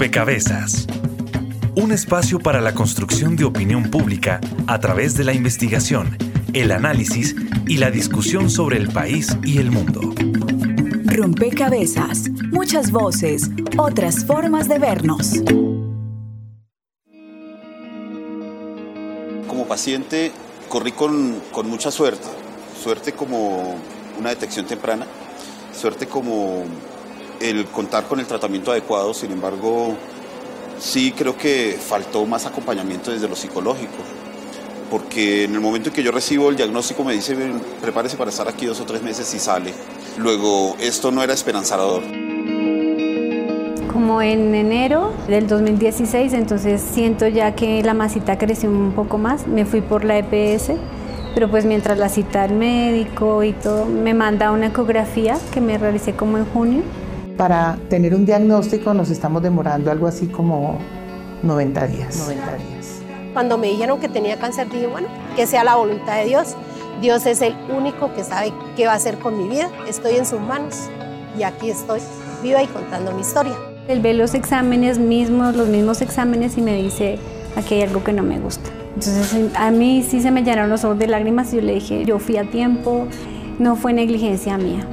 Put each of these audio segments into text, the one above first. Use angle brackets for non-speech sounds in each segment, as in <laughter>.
Rompecabezas. Un espacio para la construcción de opinión pública a través de la investigación, el análisis y la discusión sobre el país y el mundo. Rompecabezas. Muchas voces, otras formas de vernos. Como paciente corrí con, con mucha suerte. Suerte como una detección temprana, suerte como el contar con el tratamiento adecuado, sin embargo, sí creo que faltó más acompañamiento desde lo psicológico, porque en el momento en que yo recibo el diagnóstico me dice, prepárese para estar aquí dos o tres meses y sale. Luego, esto no era esperanzador. Como en enero del 2016, entonces siento ya que la masita creció un poco más, me fui por la EPS, pero pues mientras la cita al médico y todo, me manda una ecografía que me realicé como en junio para tener un diagnóstico nos estamos demorando algo así como 90 días. 90 días. Cuando me dijeron que tenía cáncer, dije, bueno, que sea la voluntad de Dios. Dios es el único que sabe qué va a hacer con mi vida. Estoy en sus manos y aquí estoy, viva y contando mi historia. Él ve los exámenes mismos, los mismos exámenes y me dice, aquí hay algo que no me gusta. Entonces a mí sí se me llenaron los ojos de lágrimas y yo le dije, yo fui a tiempo, no fue negligencia mía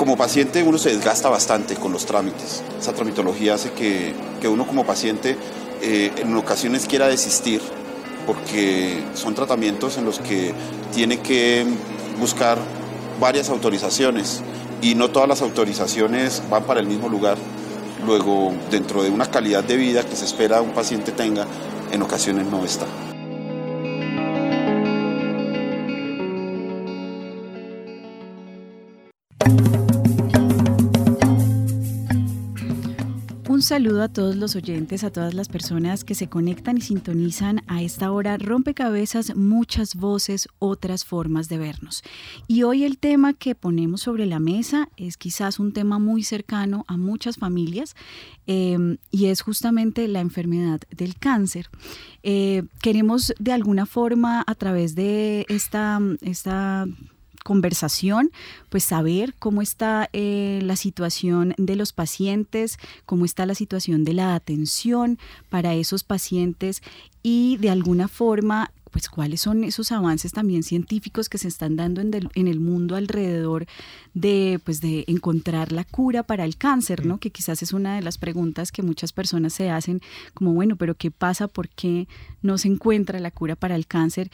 como paciente uno se desgasta bastante con los trámites. Esa tramitología hace que, uno como paciente eh, en ocasiones quiera desistir porque son tratamientos en los que tiene que buscar varias autorizaciones y no todas las autorizaciones van para el mismo lugar. Luego, dentro de una calidad de vida que se espera un paciente tenga, en ocasiones no está. Saludo a todos los oyentes, a todas las personas que se conectan y sintonizan a esta hora rompecabezas, muchas voces, otras formas de vernos. Y hoy el tema que ponemos sobre la mesa es quizás un tema muy cercano a muchas familias em, y es justamente la enfermedad del cáncer. Eh, queremos de alguna forma a través de esta, esta conversación, pues saber cómo está eh, la situación de los pacientes, cómo está la situación de la atención para esos pacientes y de alguna forma pues cuáles son esos avances también científicos que se están dando en, en, el mundo alrededor de, pues de encontrar la cura para el cáncer, ¿no? Que quizás es una de las preguntas que muchas personas se hacen, como bueno, pero ¿qué pasa? ¿Por qué no se encuentra la cura para el cáncer?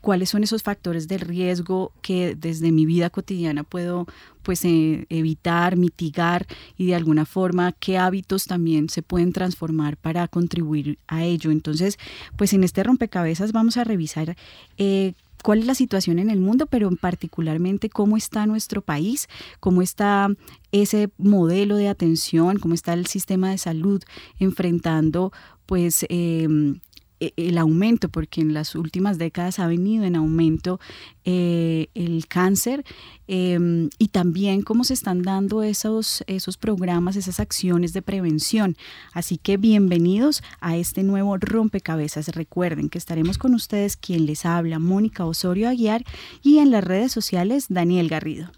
Cuáles son esos factores de riesgo que desde mi vida cotidiana puedo pues eh, evitar, mitigar y de alguna forma qué hábitos también se pueden transformar para contribuir a ello. Entonces, pues en este rompecabezas vamos a revisar eh, cuál es la situación en el mundo, pero particularmente cómo está nuestro país, cómo está ese modelo de atención, cómo está el sistema de salud enfrentando pues em, el aumento, porque en las últimas décadas ha venido en aumento eh, el cáncer em, y también cómo se están dando esos, esos programas, esas acciones de prevención. Así que bienvenidos a este nuevo rompecabezas. Recuerden que estaremos con ustedes quien les habla, Mónica Osorio Aguiar, y en las redes sociales, Daniel Garrido.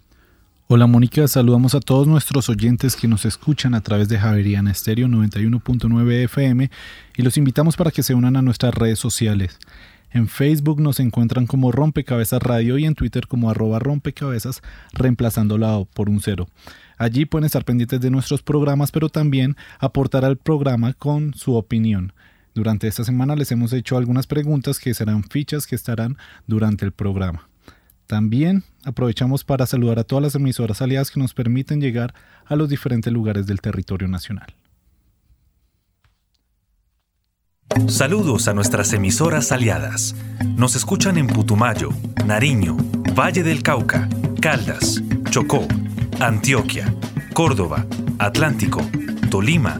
Hola Mónica, saludamos a todos nuestros oyentes que nos escuchan a través de Javeriana Estéreo 91.9 FM y los invitamos para que se unan a nuestras redes sociales. En Facebook nos encuentran como Rompecabezas Radio y en Twitter como arroba rompecabezas, reemplazando la O por un cero. Allí pueden estar pendientes de nuestros programas, pero también aportar al programa con su opinión. Durante esta semana les hemos hecho algunas preguntas que serán fichas que estarán durante el programa. También aprovechamos para saludar a todas las emisoras aliadas que nos permiten llegar a los diferentes lugares del territorio nacional. Saludos a nuestras emisoras aliadas. Nos escuchan en Putumayo, Nariño, Valle del Cauca, Caldas, Chocó, Antioquia, Córdoba, Atlántico, Tolima,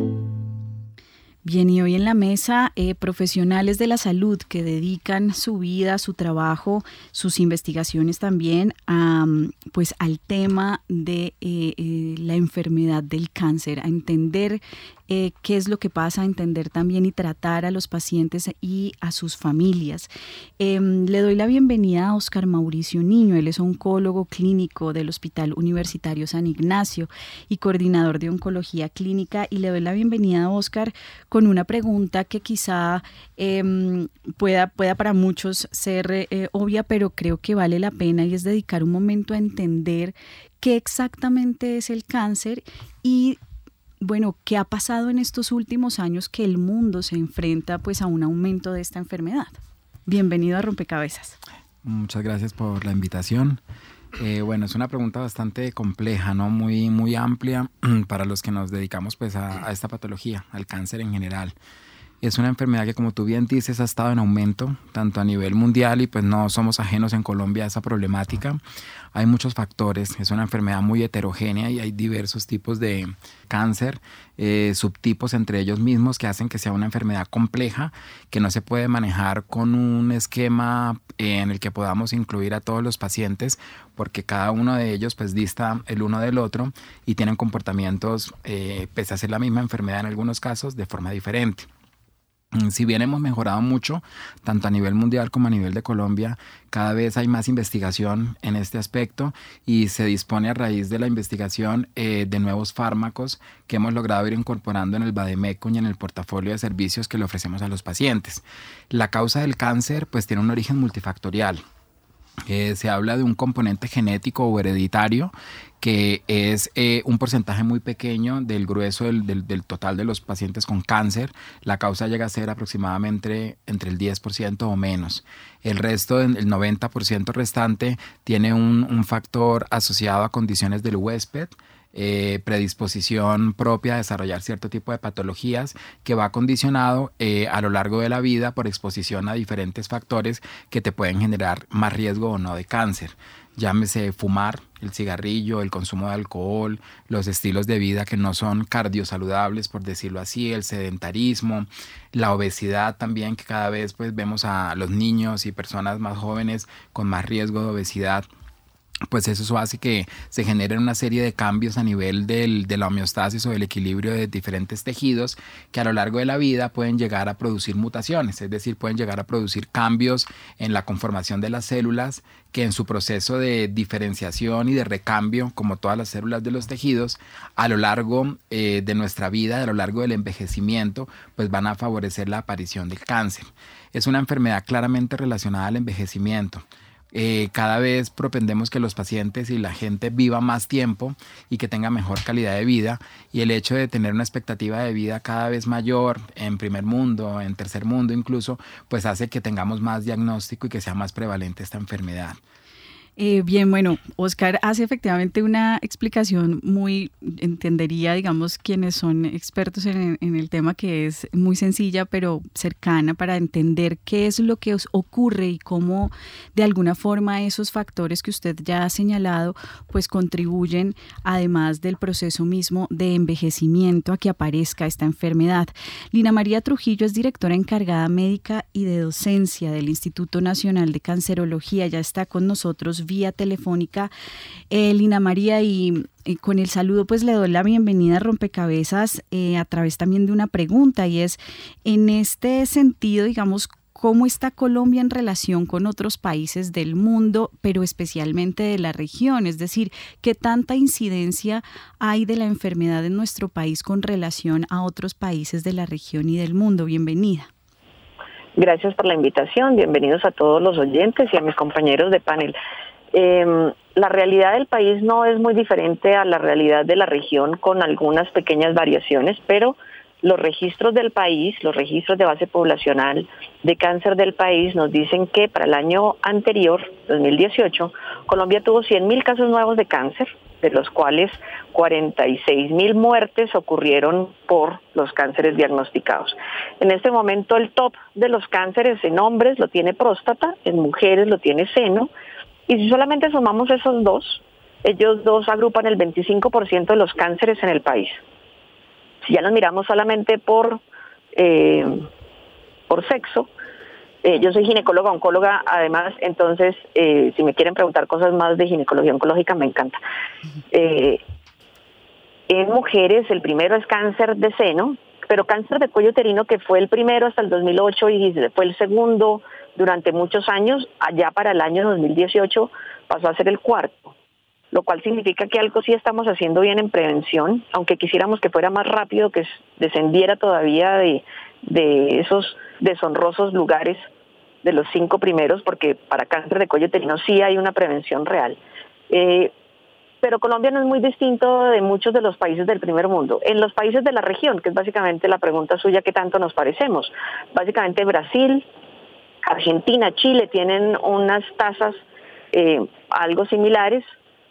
Bien, y hoy en la mesa, eh, profesionales de la salud que dedican su vida, su trabajo, sus investigaciones también pues, al tema de eh, eh, la enfermedad del cáncer, a entender eh, qué es lo que pasa, entender también y tratar a los pacientes y a sus familias. Em, le doy la bienvenida a Oscar Mauricio Niño, él es oncólogo clínico del Hospital Universitario San Ignacio y coordinador de oncología clínica y le doy la bienvenida a Oscar con una pregunta que quizá em, pueda, pueda para muchos ser eh, obvia, pero creo que vale la pena y es dedicar un momento a entender qué exactamente es el cáncer y bueno, ¿qué ha pasado en estos últimos años que el mundo se enfrenta pues a un aumento de esta enfermedad? Bienvenido a Rompecabezas. Muchas gracias por la invitación. Eh, bueno, es una pregunta bastante compleja, ¿no? Muy, muy amplia <clears throat> para los que nos dedicamos pues a, a esta patología, al cáncer en general. Es una enfermedad que, como tú bien dices, ha estado en aumento, tanto a nivel mundial y pues no somos ajenos en Colombia a esa problemática. Hay muchos factores, es una enfermedad muy heterogénea y hay diversos tipos de cáncer, eh, subtipos entre ellos mismos que hacen que sea una enfermedad compleja, que no se puede manejar con un esquema en el que podamos incluir a todos los pacientes, porque cada uno de ellos pues dista el uno del otro y tienen comportamientos, eh, pese a ser la misma enfermedad en algunos casos, de forma diferente. Mm, si bien hemos mejorado mucho, tanto a nivel mundial como a nivel de Colombia, cada vez hay más investigación en este aspecto y se dispone a raíz de la investigación eh, de nuevos fármacos que hemos logrado ir incorporando en el Bademeco y en el portafolio de servicios que le ofrecemos a los pacientes. La causa del cáncer pues tiene un origen multifactorial. Eh, se habla de un componente genético o hereditario que es eh, un porcentaje muy pequeño del grueso del, total de los pacientes con cáncer. La causa llega a ser aproximadamente entre el 10% o menos. El resto, el 90% restante, tiene un, un factor asociado a condiciones del huésped, eh, predisposición propia a desarrollar cierto tipo de patologías que va condicionado eh, a lo largo de la vida por exposición a diferentes factores que te pueden generar más riesgo o no de cáncer. Llámese fumar, el cigarrillo, el consumo de alcohol, los estilos de vida que no son cardiosaludables, por decirlo así, el sedentarismo, la obesidad también, que cada vez pues vemos a los niños y personas más jóvenes con más riesgo de obesidad pues eso hace que se generen una serie de cambios a nivel del, de la homeostasis o del equilibrio de diferentes tejidos que a lo largo de la vida pueden llegar a producir mutaciones, es decir, pueden llegar a producir cambios en la conformación de las células que en su proceso de diferenciación y de recambio, como todas las células de los tejidos, a lo largo eh, de nuestra vida, a lo largo del envejecimiento, pues van a favorecer la aparición del cáncer. Es una enfermedad claramente relacionada al envejecimiento. Eh, cada vez propendemos que los pacientes y la gente viva más tiempo y que tenga mejor calidad de vida y el hecho de tener una expectativa de vida cada vez mayor en primer mundo, en tercer mundo incluso, pues hace que tengamos más diagnóstico y que sea más prevalente esta enfermedad. Eh, bien, bueno, Oscar hace efectivamente una explicación muy, entendería, digamos, quienes son expertos en, el tema, que es muy sencilla, pero cercana para entender qué es lo que ocurre y cómo de alguna forma esos factores que usted ya ha señalado, pues contribuyen, además del proceso mismo de envejecimiento, a que aparezca esta enfermedad. Lina María Trujillo es directora encargada médica y de docencia del Instituto Nacional de Cancerología, ya está con nosotros vía telefónica. Eh, Lina María, y, con el saludo pues le doy la bienvenida a Rompecabezas eh, a través también de una pregunta y es, en este sentido, digamos, cómo está Colombia en relación con otros países del mundo, pero especialmente de la región, es decir, qué tanta incidencia hay de la enfermedad en nuestro país con relación a otros países de la región y del mundo. Bienvenida. Gracias por la invitación, bienvenidos a todos los oyentes y a mis compañeros de panel. Eh, la realidad del país no es muy diferente a la realidad de la región con algunas pequeñas variaciones, pero los registros del país, los registros de base poblacional de cáncer del país nos dicen que para el año anterior, 2018, Colombia tuvo 100.000 casos nuevos de cáncer, de los cuales 46.000 muertes ocurrieron por los cánceres diagnosticados. En este momento el top de los cánceres en hombres lo tiene próstata, en mujeres lo tiene seno, y si solamente sumamos esos dos, ellos dos agrupan el 25% de los cánceres en el país. Si ya los miramos solamente por eh, por sexo. Eh, yo soy ginecóloga, oncóloga, además, entonces, eh, si me quieren preguntar cosas más de ginecología oncológica, me encanta. en mujeres, el primero es cáncer de seno, pero cáncer de cuello uterino, que fue el primero hasta el 2008 y fue el segundo durante muchos años, allá para el año 2018 pasó a ser el cuarto lo cual significa que algo sí estamos haciendo bien en prevención, aunque quisiéramos que fuera más rápido, que descendiera todavía de, esos deshonrosos lugares de los cinco primeros, porque para cáncer de cuello uterino sí hay una prevención real. Eh, pero Colombia no es muy distinto de muchos de los países del primer mundo. En los países de la región, que es básicamente la pregunta suya, ¿qué tanto nos parecemos? Básicamente Brasil, Argentina, Chile tienen unas tasas eh, algo similares,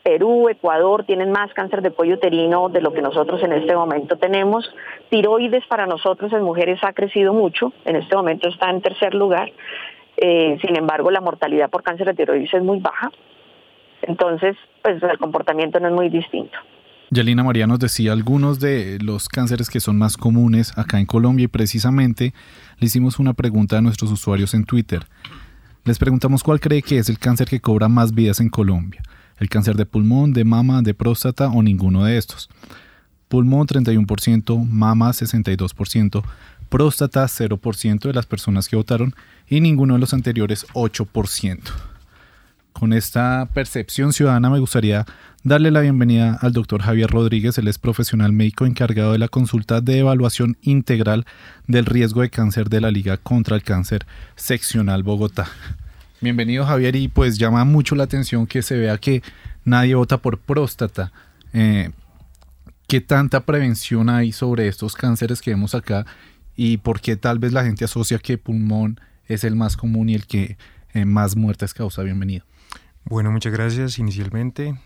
Perú, Ecuador tienen más cáncer de cuello uterino de lo que nosotros en este momento tenemos. Tiroides para nosotros en mujeres ha crecido mucho, en este momento está en tercer lugar. Eh, sin embargo, la mortalidad por cáncer de tiroides es muy baja. Entonces, pues el comportamiento no es muy distinto. Yalina María nos decía algunos de los cánceres que son más comunes acá en Colombia y precisamente le hicimos una pregunta a nuestros usuarios en Twitter. Les preguntamos cuál cree que es el cáncer que cobra más vidas en Colombia el cáncer de pulmón, de mama, de próstata o ninguno de estos. Pulmón 31%, mama 62%, próstata 0% de las personas que votaron y ninguno de los anteriores 8%. Con esta percepción ciudadana me gustaría darle la bienvenida al doctor Javier Rodríguez, él es profesional médico encargado de la consulta de evaluación integral del riesgo de cáncer de la Liga contra el Cáncer Seccional Bogotá. Bienvenido Javier y pues llama mucho la atención que se vea que nadie vota por próstata. Eh, ¿Qué tanta prevención hay sobre estos cánceres que vemos acá y por qué tal vez la gente asocia que pulmón es el más común y el que eh, más muertes causa? Bienvenido. Bueno, muchas gracias inicialmente.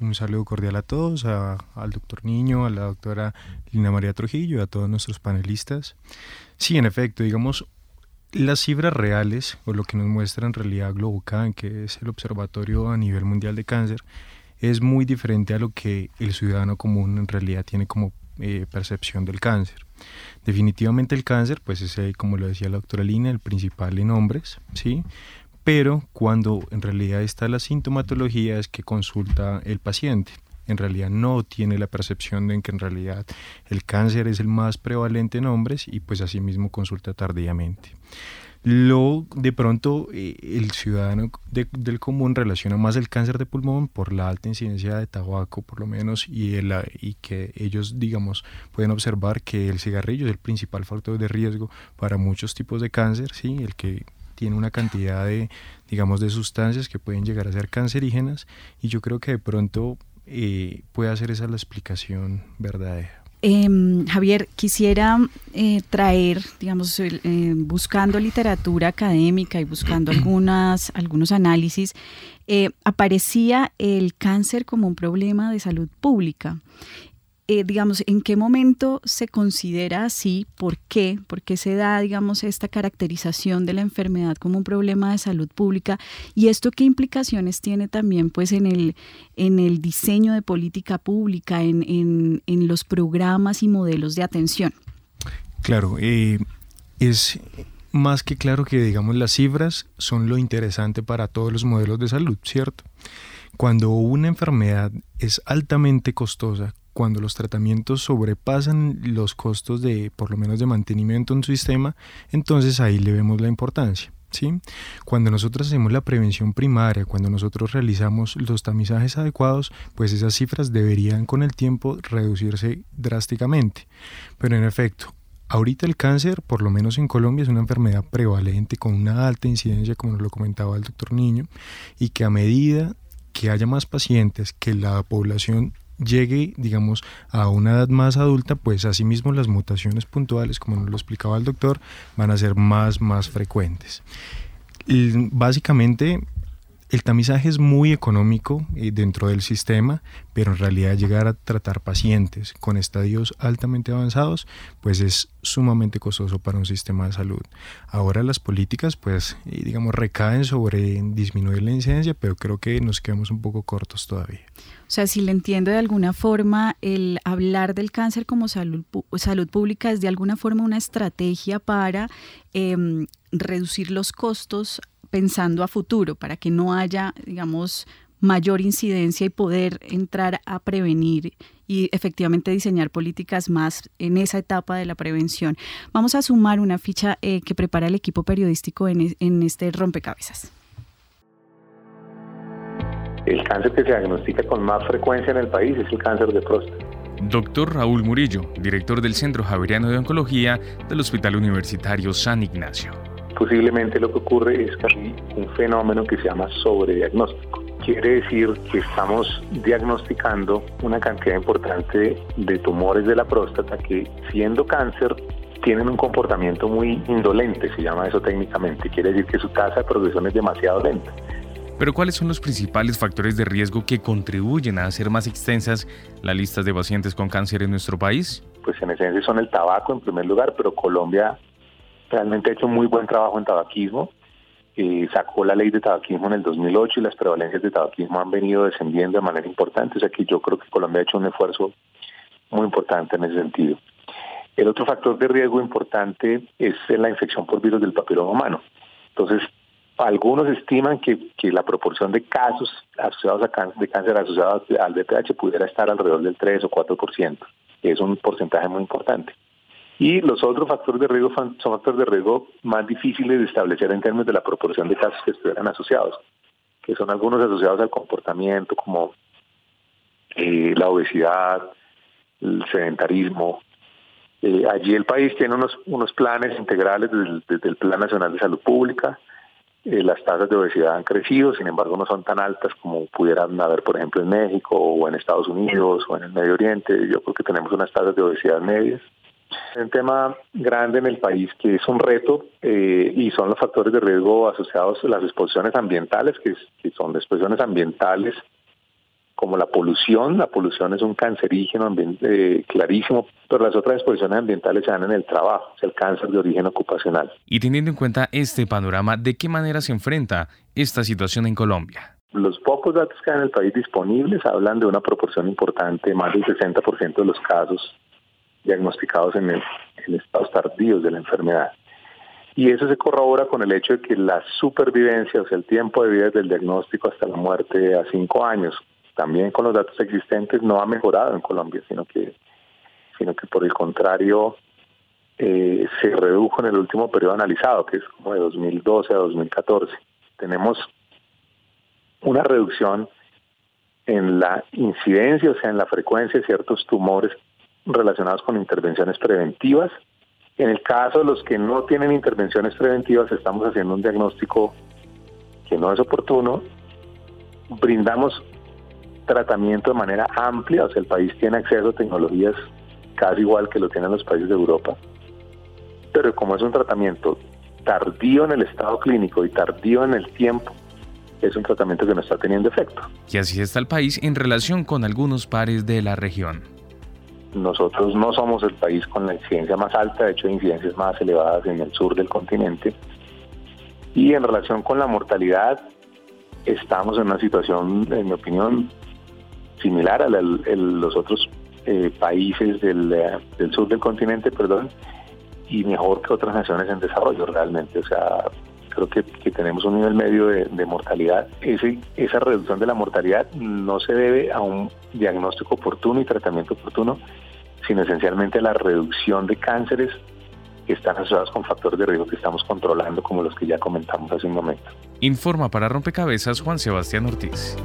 Un saludo cordial a todos, al doctor Niño, a la doctora Lina María Trujillo, a todos nuestros panelistas. Sí, en efecto, digamos, las cifras reales, o lo que nos muestra en realidad Globocan, que es el observatorio a nivel mundial de cáncer, es muy diferente a lo que el ciudadano común en realidad tiene como eh, percepción del cáncer. Definitivamente el cáncer, pues es, eh, como lo decía la doctora Lina, el principal en hombres, ¿sí? Pero cuando en realidad está la sintomatología es que consulta el paciente en realidad no tiene la percepción de que en realidad el cáncer es el más prevalente en hombres y pues asimismo consulta tardíamente. Lo de pronto eh, el ciudadano del común relaciona más el cáncer de pulmón por la alta incidencia de tabaco por lo menos y, el, y que ellos digamos pueden observar que el cigarrillo es el principal factor de riesgo para muchos tipos de cáncer, ¿sí? el que tiene una cantidad de digamos de sustancias que pueden llegar a ser cancerígenas y yo creo que de pronto eh, puede hacer esa la explicación verdadera. Em, Javier, quisiera eh, traer, digamos, eh, buscando literatura académica y buscando <clears throat> algunas, algunos análisis, aparecía el cáncer como un problema de salud pública. Eh, digamos, en qué momento se considera así, por qué, por qué se da, digamos, esta caracterización de la enfermedad como un problema de salud pública y esto qué implicaciones tiene también, pues, en el, en el diseño de política pública, en, los programas y modelos de atención. Claro, eh, es más que claro que, digamos, las cifras son lo interesante para todos los modelos de salud, ¿cierto? Cuando una enfermedad es altamente costosa, cuando los tratamientos sobrepasan los costos de, por lo menos, de mantenimiento en un sistema, entonces ahí le vemos la importancia. ¿Sí? Cuando nosotros hacemos la prevención primaria, cuando nosotros realizamos los tamizajes adecuados, pues esas cifras deberían con el tiempo reducirse drásticamente. Pero en efecto, ahorita el cáncer, por lo menos en Colombia, es una enfermedad prevalente con una alta incidencia, como nos lo comentaba el doctor Niño, y que a medida que haya más pacientes, que la población llegue, digamos, a una edad más adulta, pues asimismo las mutaciones puntuales, como nos lo explicaba el doctor, van a ser más, más frecuentes. básicamente, el tamizaje es muy económico eh, dentro del sistema, pero en realidad llegar a tratar pacientes con estadios altamente avanzados, pues es sumamente costoso para un sistema de salud. Ahora las políticas, pues, eh, digamos, recaen sobre disminuir la incidencia, pero creo que nos quedamos un poco cortos todavía. O sea, si le entiendo de alguna forma, el hablar del cáncer como salud, salud pública es de alguna forma una estrategia para em, reducir los costos pensando a futuro, para que no haya, digamos, mayor incidencia y poder entrar a prevenir y efectivamente diseñar políticas más en esa etapa de la prevención. Vamos a sumar una ficha eh, que prepara el equipo periodístico en, en este rompecabezas. El cáncer que se diagnostica con más frecuencia en el país es el cáncer de próstata. Doctor Raúl Murillo, director del Centro Javeriano de Oncología del Hospital Universitario San Ignacio. Posiblemente lo que ocurre es que hay un fenómeno que se llama sobrediagnóstico. Quiere decir que estamos diagnosticando una cantidad importante de tumores de la próstata que siendo cáncer tienen un comportamiento muy indolente, se llama eso técnicamente. Quiere decir que su tasa de progresión es demasiado lenta. Pero ¿cuáles son los principales factores de riesgo que contribuyen a hacer más extensas las listas de pacientes con cáncer en nuestro país? Pues en esencia son el tabaco en primer lugar, pero Colombia realmente ha hecho muy buen trabajo en tabaquismo. Eh, sacó la ley de tabaquismo en el 2008 y las prevalencias de tabaquismo han venido descendiendo de manera importante. O sea que yo creo que Colombia ha hecho un esfuerzo muy importante en ese sentido. El otro factor de riesgo importante es la infección por virus del papiloma humano. Entonces, algunos estiman que, la proporción de casos asociados a cáncer, de cáncer asociados al VPH pudiera estar alrededor del 3 o 4%, que es un porcentaje muy importante. Y los otros factores de riesgo son factores de riesgo más difíciles de establecer en términos de la proporción de casos que estuvieran asociados, que son algunos asociados al comportamiento, como eh, la obesidad, el sedentarismo. Eh, allí el país tiene unos, unos planes integrales desde el, Plan Nacional de Salud Pública. Eh, las tasas de obesidad han crecido, sin embargo no son tan altas como pudieran haber, por ejemplo, en México o en Estados Unidos o en el Medio Oriente. Yo creo que tenemos unas tasas de obesidad medias. Un tema grande en el país que es un reto eh, y son los factores de riesgo asociados a las exposiciones ambientales, que, son exposiciones ambientales como la polución. La polución es un cancerígeno eh, clarísimo, pero las otras exposiciones ambientales se dan en el trabajo, es el cáncer de origen ocupacional. Y teniendo en cuenta este panorama, ¿de qué manera se enfrenta esta situación en Colombia? Los pocos datos que hay en el país disponibles hablan de una proporción importante, más del 60% de los casos diagnosticados en, estados tardíos de la enfermedad. Y eso se corrobora con el hecho de que la supervivencia, o sea, el tiempo de vida desde el diagnóstico hasta la muerte a cinco años, también con los datos existentes, no ha mejorado en Colombia, sino que, sino que por el contrario eh, se redujo en el último periodo analizado, que es como de 2012 a 2014. Tenemos una reducción en la incidencia, o sea, en la frecuencia de ciertos tumores relacionados con intervenciones preventivas. En el caso de los que no tienen intervenciones preventivas, estamos haciendo un diagnóstico que no es oportuno. Brindamos tratamiento de manera amplia, o sea, el país tiene acceso a tecnologías casi igual que lo tienen los países de Europa. Pero como es un tratamiento tardío en el estado clínico y tardío en el tiempo, es un tratamiento que no está teniendo efecto. Y así está el país en relación con algunos pares de la región. Nosotros no somos el país con la incidencia más alta, de hecho hay incidencias más elevadas en el sur del continente. Y en relación con la mortalidad, estamos en una situación, en mi opinión, similar a los otros eh, países del, del, sur del continente, perdón, y mejor que otras naciones en desarrollo realmente. O sea, creo que, tenemos un nivel medio de, mortalidad. Esa reducción de la mortalidad no se debe a un diagnóstico oportuno y tratamiento oportuno, sino esencialmente a la reducción de cánceres que están asociados con factores de riesgo que estamos controlando, como los que ya comentamos hace un momento. Informa para Rompecabezas Juan Sebastián Ortiz.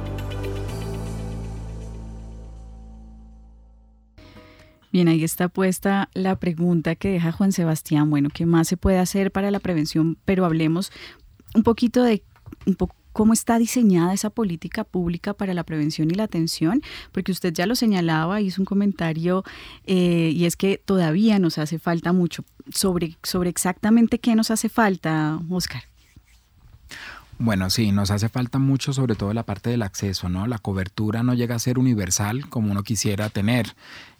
Bien, ahí está puesta la pregunta que deja Juan Sebastián. Bueno, ¿qué más se puede hacer para la prevención? Pero hablemos un poquito de un cómo está diseñada esa política pública para la prevención y la atención, porque usted ya lo señalaba, hizo un comentario eh, y es que todavía nos hace falta mucho. Sobre, sobre exactamente qué nos hace falta, Oscar. Bueno, sí, nos hace falta mucho, sobre todo la parte del acceso, ¿no? La cobertura no llega a ser universal como uno quisiera tener.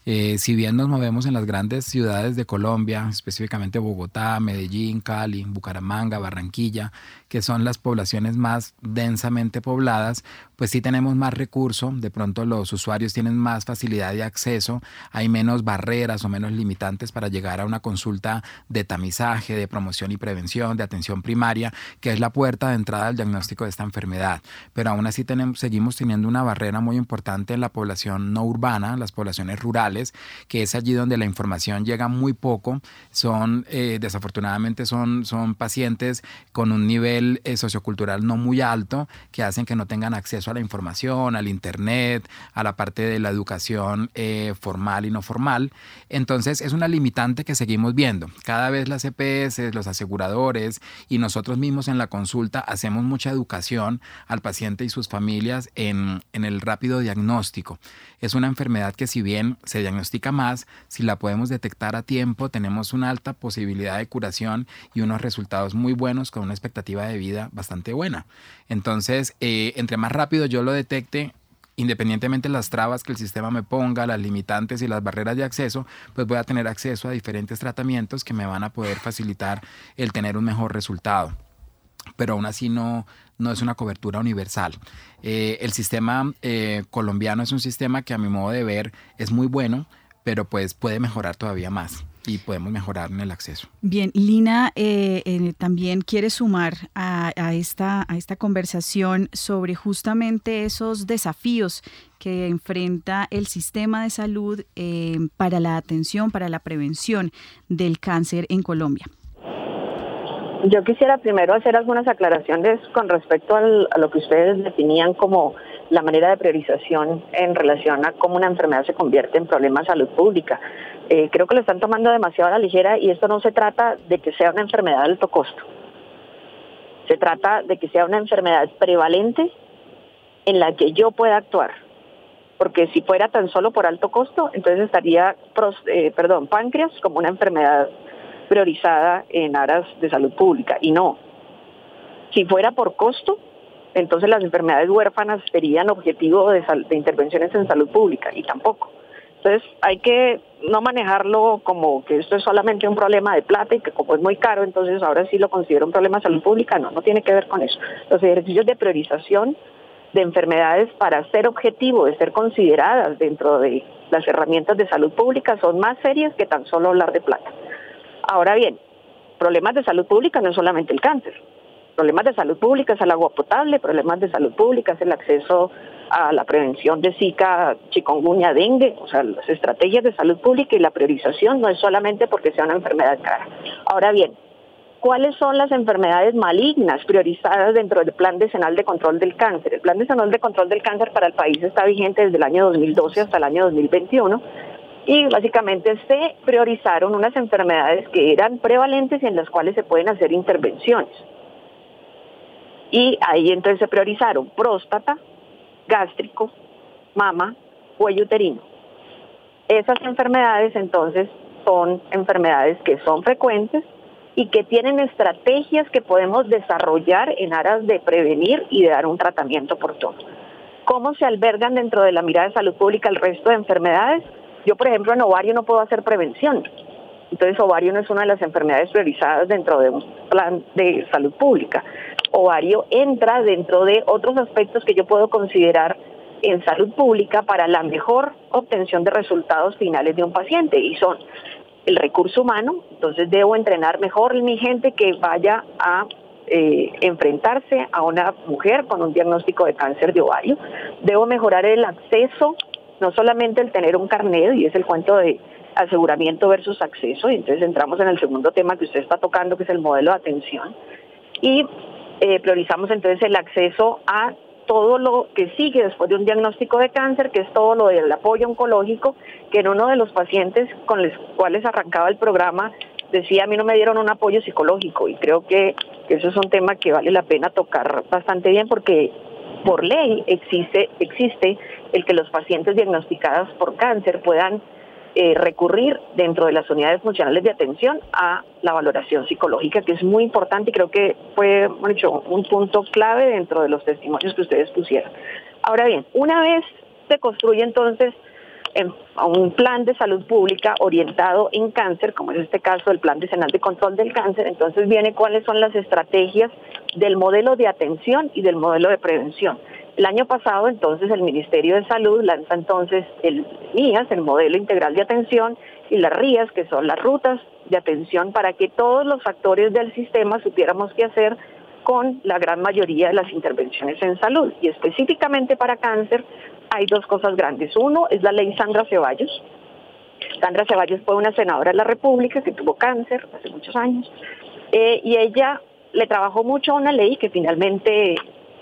Eh, si bien nos movemos en las grandes ciudades de Colombia, específicamente Bogotá, Medellín, Cali, Bucaramanga, Barranquilla, que son las poblaciones más densamente pobladas, pues sí tenemos más recursos, de pronto los usuarios tienen más facilidad de acceso, hay menos barreras o menos limitantes para llegar a una consulta de tamizaje, de promoción y prevención, de atención primaria, que es la puerta de entrada al diagnóstico de esta enfermedad. Pero aún así seguimos teniendo una barrera muy importante en la población no urbana, las poblaciones rurales, que es allí donde la información llega muy poco, son eh, desafortunadamente son, son pacientes con un nivel eh, sociocultural no muy alto que hacen que no tengan acceso a la información, al Internet, a la parte de la educación eh, formal y no formal. Entonces es una limitante que seguimos viendo. Cada vez las EPS, los aseguradores y nosotros mismos en la consulta hacemos mucha educación al paciente y sus familias en, en el rápido diagnóstico. Es una enfermedad que si bien se diagnostica más, si la podemos detectar a tiempo, tenemos una alta posibilidad de curación y unos resultados muy buenos con una expectativa de vida bastante buena. Entonces, eh, entre más rápido yo lo detecte, independientemente de las trabas que el sistema me ponga, las limitantes y las barreras de acceso, pues voy a tener acceso a diferentes tratamientos que me van a poder facilitar el tener un mejor resultado. Pero aún así no, no es una cobertura universal. Eh, el sistema eh, colombiano es un sistema que a mi modo de ver es muy bueno, pero pues puede mejorar todavía más y podemos mejorar en el acceso. Bien, Lina eh, también quiere sumar a, esta, a esta conversación sobre justamente esos desafíos que enfrenta el sistema de salud para la atención, para la prevención del cáncer en Colombia. Yo quisiera primero hacer algunas aclaraciones con respecto a lo que ustedes definían como la manera de priorización en relación a cómo una enfermedad se convierte en problema de salud pública. Eh, creo que lo están tomando demasiado a la ligera y esto no se trata de que sea una enfermedad de alto costo. Se trata de que sea una enfermedad prevalente en la que yo pueda actuar. Porque si fuera tan solo por alto costo, entonces estaría, eh, perdón, páncreas como una enfermedad priorizada en aras de salud pública y no. Si fuera por costo, entonces las enfermedades huérfanas serían objetivo de, intervenciones en salud pública y tampoco. Entonces hay que no manejarlo como que esto es solamente un problema de plata y que como es muy caro, entonces ahora sí lo considero un problema de salud pública. No, no tiene que ver con eso. Los ejercicios de priorización de enfermedades para ser objetivo de ser consideradas dentro de las herramientas de salud pública son más serias que tan solo hablar de plata. Ahora bien, problemas de salud pública no es solamente el cáncer. Problemas de salud pública es el agua potable, problemas de salud pública es el acceso a la prevención de Zika, chikungunya, dengue, o sea, las estrategias de salud pública y la priorización no es solamente porque sea una enfermedad cara. Ahora bien, ¿cuáles son las enfermedades malignas priorizadas dentro del Plan Decenal de Control del Cáncer? El Plan Decenal de Control del Cáncer para el país está vigente desde el año 2012 hasta el año 2021 y básicamente se priorizaron unas enfermedades que eran prevalentes y en las cuales se pueden hacer intervenciones. Y ahí entonces se priorizaron próstata, gástrico, mama, cuello uterino. Esas enfermedades entonces son enfermedades que son frecuentes y que tienen estrategias que podemos desarrollar en aras de prevenir y de dar un tratamiento oportuno. ¿Cómo se albergan dentro de la mirada de salud pública el resto de enfermedades? Yo, por ejemplo, en ovario no puedo hacer prevención. Entonces, ovario no es una de las enfermedades priorizadas dentro de un plan de salud pública. Ovario entra dentro de otros aspectos que yo puedo considerar en salud pública para la mejor obtención de resultados finales de un paciente y son el recurso humano, entonces debo entrenar mejor mi gente que vaya a eh, enfrentarse a una mujer con un diagnóstico de cáncer de ovario, debo mejorar el acceso no solamente el tener un carnet, y es el cuento de aseguramiento versus acceso, y entonces entramos en el segundo tema que usted está tocando, que es el modelo de atención, y eh, priorizamos entonces el acceso a todo lo que sigue después de un diagnóstico de cáncer, que es todo lo del apoyo oncológico, que en uno de los pacientes con los cuales arrancaba el programa decía, a mí no me dieron un apoyo psicológico y creo que, eso es un tema que vale la pena tocar bastante bien porque por ley existe, existe el que los pacientes diagnosticados por cáncer puedan eh, recurrir dentro de las unidades funcionales de atención a la valoración psicológica, que es muy importante y creo que fue dicho, un punto clave dentro de los testimonios que ustedes pusieron. Ahora bien, una vez se construye entonces un plan de salud pública orientado en cáncer, como es este caso el Plan Decenal de Control del Cáncer, entonces viene cuáles son las estrategias del modelo de atención y del modelo de prevención. El año pasado, entonces, el Ministerio de Salud lanza entonces el MIAS, el Modelo Integral de Atención, y las RIAS, que son las rutas de atención, para que todos los actores del sistema supiéramos qué hacer con la gran mayoría de las intervenciones en salud. Y específicamente para cáncer hay dos cosas grandes. Uno es la ley Sandra Ceballos. Sandra Ceballos fue una senadora de la República que tuvo cáncer hace muchos años. Eh, y ella le trabajó mucho a una ley que finalmente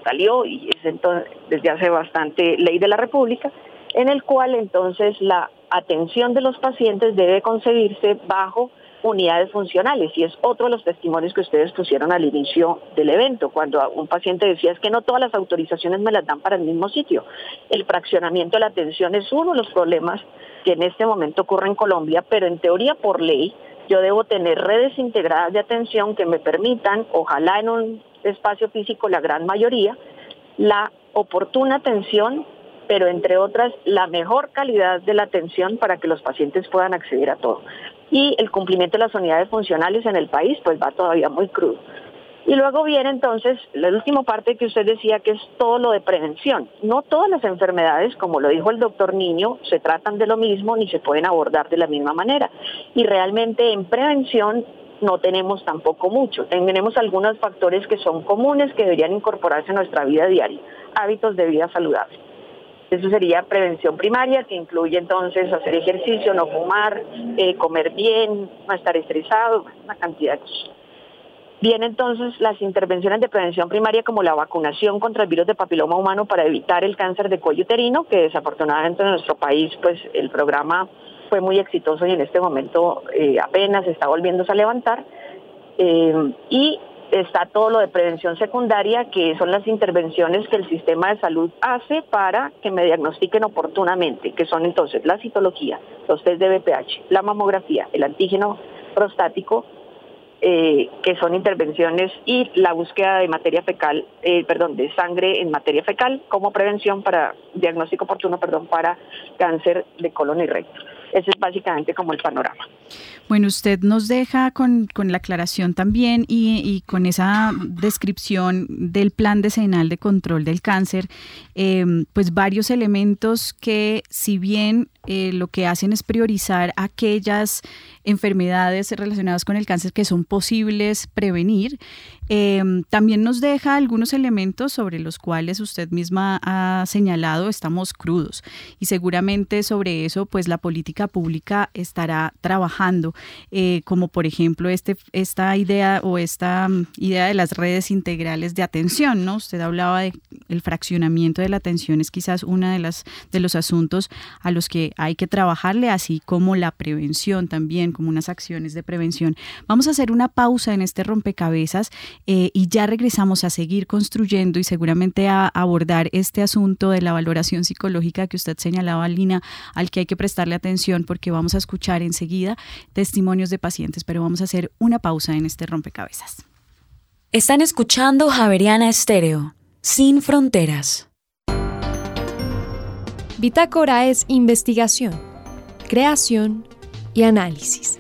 salió y es entonces, desde hace bastante ley de la República, en el cual entonces la atención de los pacientes debe concebirse bajo unidades funcionales y es otro de los testimonios que ustedes pusieron al inicio del evento, cuando un paciente decía es que no todas las autorizaciones me las dan para el mismo sitio. El fraccionamiento de la atención es uno de los problemas que en este momento ocurre en Colombia, pero en teoría por ley yo debo tener redes integradas de atención que me permitan, ojalá en un espacio físico la gran mayoría, la oportuna atención, pero entre otras la mejor calidad de la atención para que los pacientes puedan acceder a todo. Y el cumplimiento de las unidades funcionales en el país pues va todavía muy crudo. Y luego viene entonces la última parte que usted decía que es todo lo de prevención. No todas las enfermedades, como lo dijo el doctor Niño, se tratan de lo mismo ni se pueden abordar de la misma manera. Y realmente en prevención no tenemos tampoco mucho. Tenemos algunos factores que son comunes que deberían incorporarse a nuestra vida diaria, hábitos de vida saludable. Eso sería prevención primaria, que incluye entonces hacer ejercicio, no fumar, eh, comer bien, no estar estresado, una cantidad de cosas. Viene entonces las intervenciones de prevención primaria como la vacunación contra el virus de papiloma humano para evitar el cáncer de cuello uterino, que desafortunadamente en nuestro país pues el programa fue muy exitoso y en este momento eh, apenas está volviéndose a levantar. Eh, y está todo lo de prevención secundaria, que son las intervenciones que el sistema de salud hace para que me diagnostiquen oportunamente, que son entonces la citología, los test de BPH, la mamografía, el antígeno prostático, eh, que son intervenciones y la búsqueda de materia fecal, perdón, de sangre en materia fecal como prevención para diagnóstico oportuno, perdón, para cáncer de colon y recto. Ese es básicamente como el panorama. Bueno, usted nos deja con, la aclaración también y, con esa descripción del plan decenal de control del cáncer, em, pues varios elementos que si bien eh, lo que hacen es priorizar aquellas enfermedades relacionadas con el cáncer que son posibles prevenir, em, también nos deja algunos elementos sobre los cuales usted misma ha señalado estamos crudos y seguramente sobre eso pues la política pública estará trabajando. Eh, como por ejemplo este, esta idea o esta mm, idea de las redes integrales de atención, ¿no? Usted hablaba de el fraccionamiento de la atención es quizás uno de, las, de los asuntos a los que hay que trabajarle, así como la prevención también, como unas acciones de prevención. Vamos a hacer una pausa en este rompecabezas eh, y ya regresamos a seguir construyendo y seguramente a abordar este asunto de la valoración psicológica que usted señalaba, Lina, al que hay que prestarle atención porque vamos a escuchar enseguida testimonios de pacientes, pero vamos a hacer una pausa en este rompecabezas. Están escuchando Javeriana Estéreo, sin fronteras. Bitácora es investigación, creación y análisis.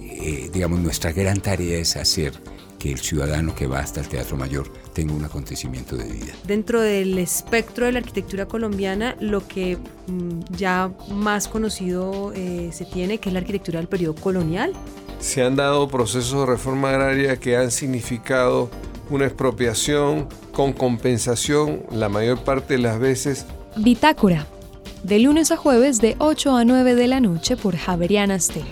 Eh, digamos, nuestra gran tarea es hacer que el ciudadano que va hasta el Teatro Mayor tenga un acontecimiento de vida. Dentro del espectro de la arquitectura colombiana, lo que mm, ya más conocido eh, se tiene, que es la arquitectura del periodo colonial. Se han dado procesos de reforma agraria que han significado una expropiación con compensación la mayor parte de las veces. Bitácora, de lunes a jueves de 8 a 9 de la noche por Javeriana Stereo.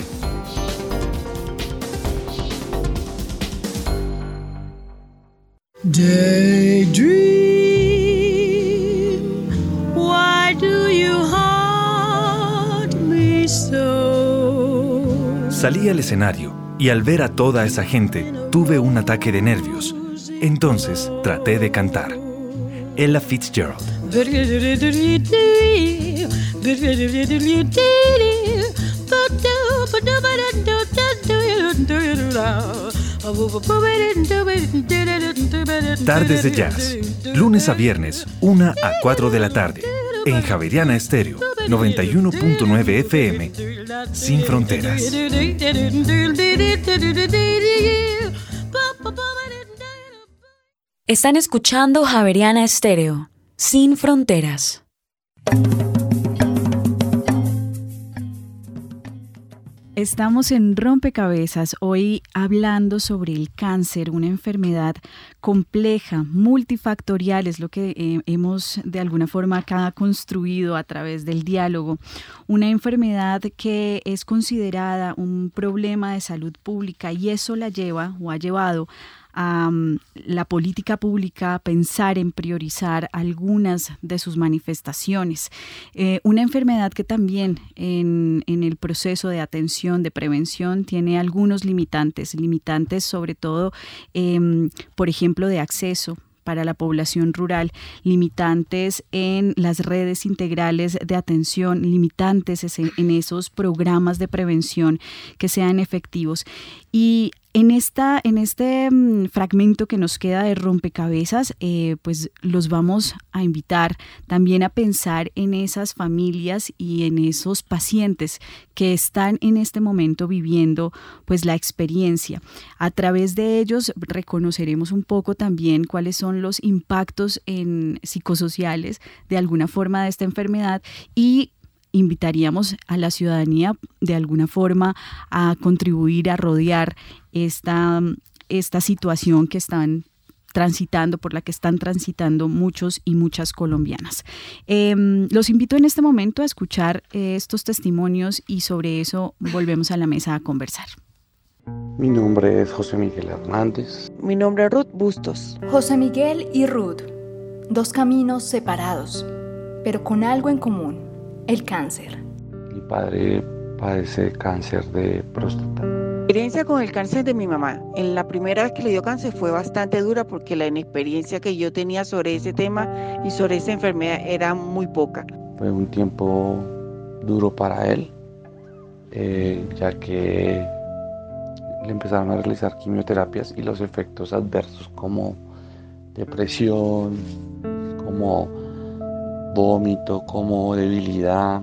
Daydream, why do you haunt me so? Salí al escenario y al ver a toda esa gente tuve un ataque de nervios. Entonces traté de cantar. Ella Fitzgerald. Tardes de Jazz, lunes a viernes, 1 a 4 de la tarde, en Javeriana Estéreo, 91.9 FM, sin fronteras. Están escuchando Javeriana Estéreo, sin fronteras. Estamos en Rompecabezas, hoy hablando sobre el cáncer, una enfermedad compleja, multifactorial, es lo que eh, hemos de alguna forma acá construido a través del diálogo. Una enfermedad que es considerada un problema de salud pública y eso la lleva o ha llevado la política pública pensar en priorizar algunas de sus manifestaciones. Eh, una enfermedad que también en, en, el proceso de atención, de prevención, tiene algunos limitantes, limitantes sobre todo, em, por ejemplo, de acceso para la población rural, limitantes en las redes integrales de atención, limitantes en esos programas de prevención que sean efectivos. Y en, esta, en este mm, fragmento que nos queda de rompecabezas, eh, pues los vamos a invitar también a pensar en esas familias y en esos pacientes que están en este momento viviendo pues la experiencia. A través de ellos reconoceremos un poco también cuáles son los impactos en psicosociales de alguna forma de esta enfermedad y invitaríamos a la ciudadanía de alguna forma a contribuir a rodear esta, esta situación que están transitando, por la que están transitando muchos y muchas colombianas. Em, los invito en este momento a escuchar eh, estos testimonios y sobre eso volvemos a la mesa a conversar. Mi nombre es José Miguel Hernández. Mi nombre es Ruth Bustos. José Miguel y Ruth, dos caminos separados, pero con algo en común el cáncer. Mi padre padece cáncer de próstata. La experiencia con el cáncer de mi mamá. En la primera vez que le dio cáncer fue bastante dura porque la inexperiencia que yo tenía sobre ese tema y sobre esa enfermedad era muy poca. Fue un tiempo duro para él, eh, ya que le empezaron a realizar quimioterapias y los efectos adversos como depresión, como vómito, como debilidad,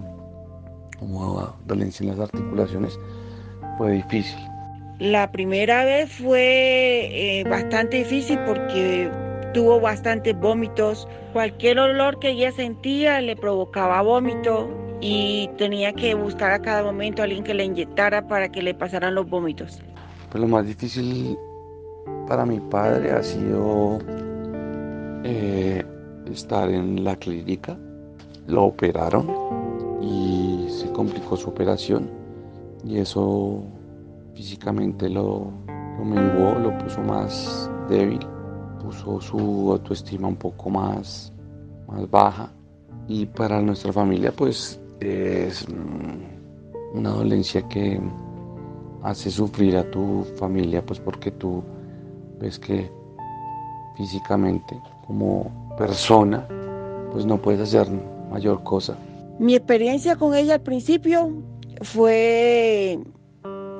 como dolencia en las articulaciones, fue difícil. La primera vez fue eh, bastante difícil porque tuvo bastantes vómitos. Cualquier olor que ella sentía le provocaba vómito y tenía que buscar a cada momento a alguien que le inyectara para que le pasaran los vómitos. Pues lo más difícil para mi padre ha sido eh, estar en la clínica, lo operaron y se complicó su operación. Y eso físicamente lo, menguó, lo puso más débil, puso su autoestima un poco más, más baja. Y para nuestra familia pues es mm, una dolencia que hace sufrir a tu familia pues porque tú ves que físicamente como persona, pues no puedes hacer mayor cosa. Mi experiencia con ella al principio fue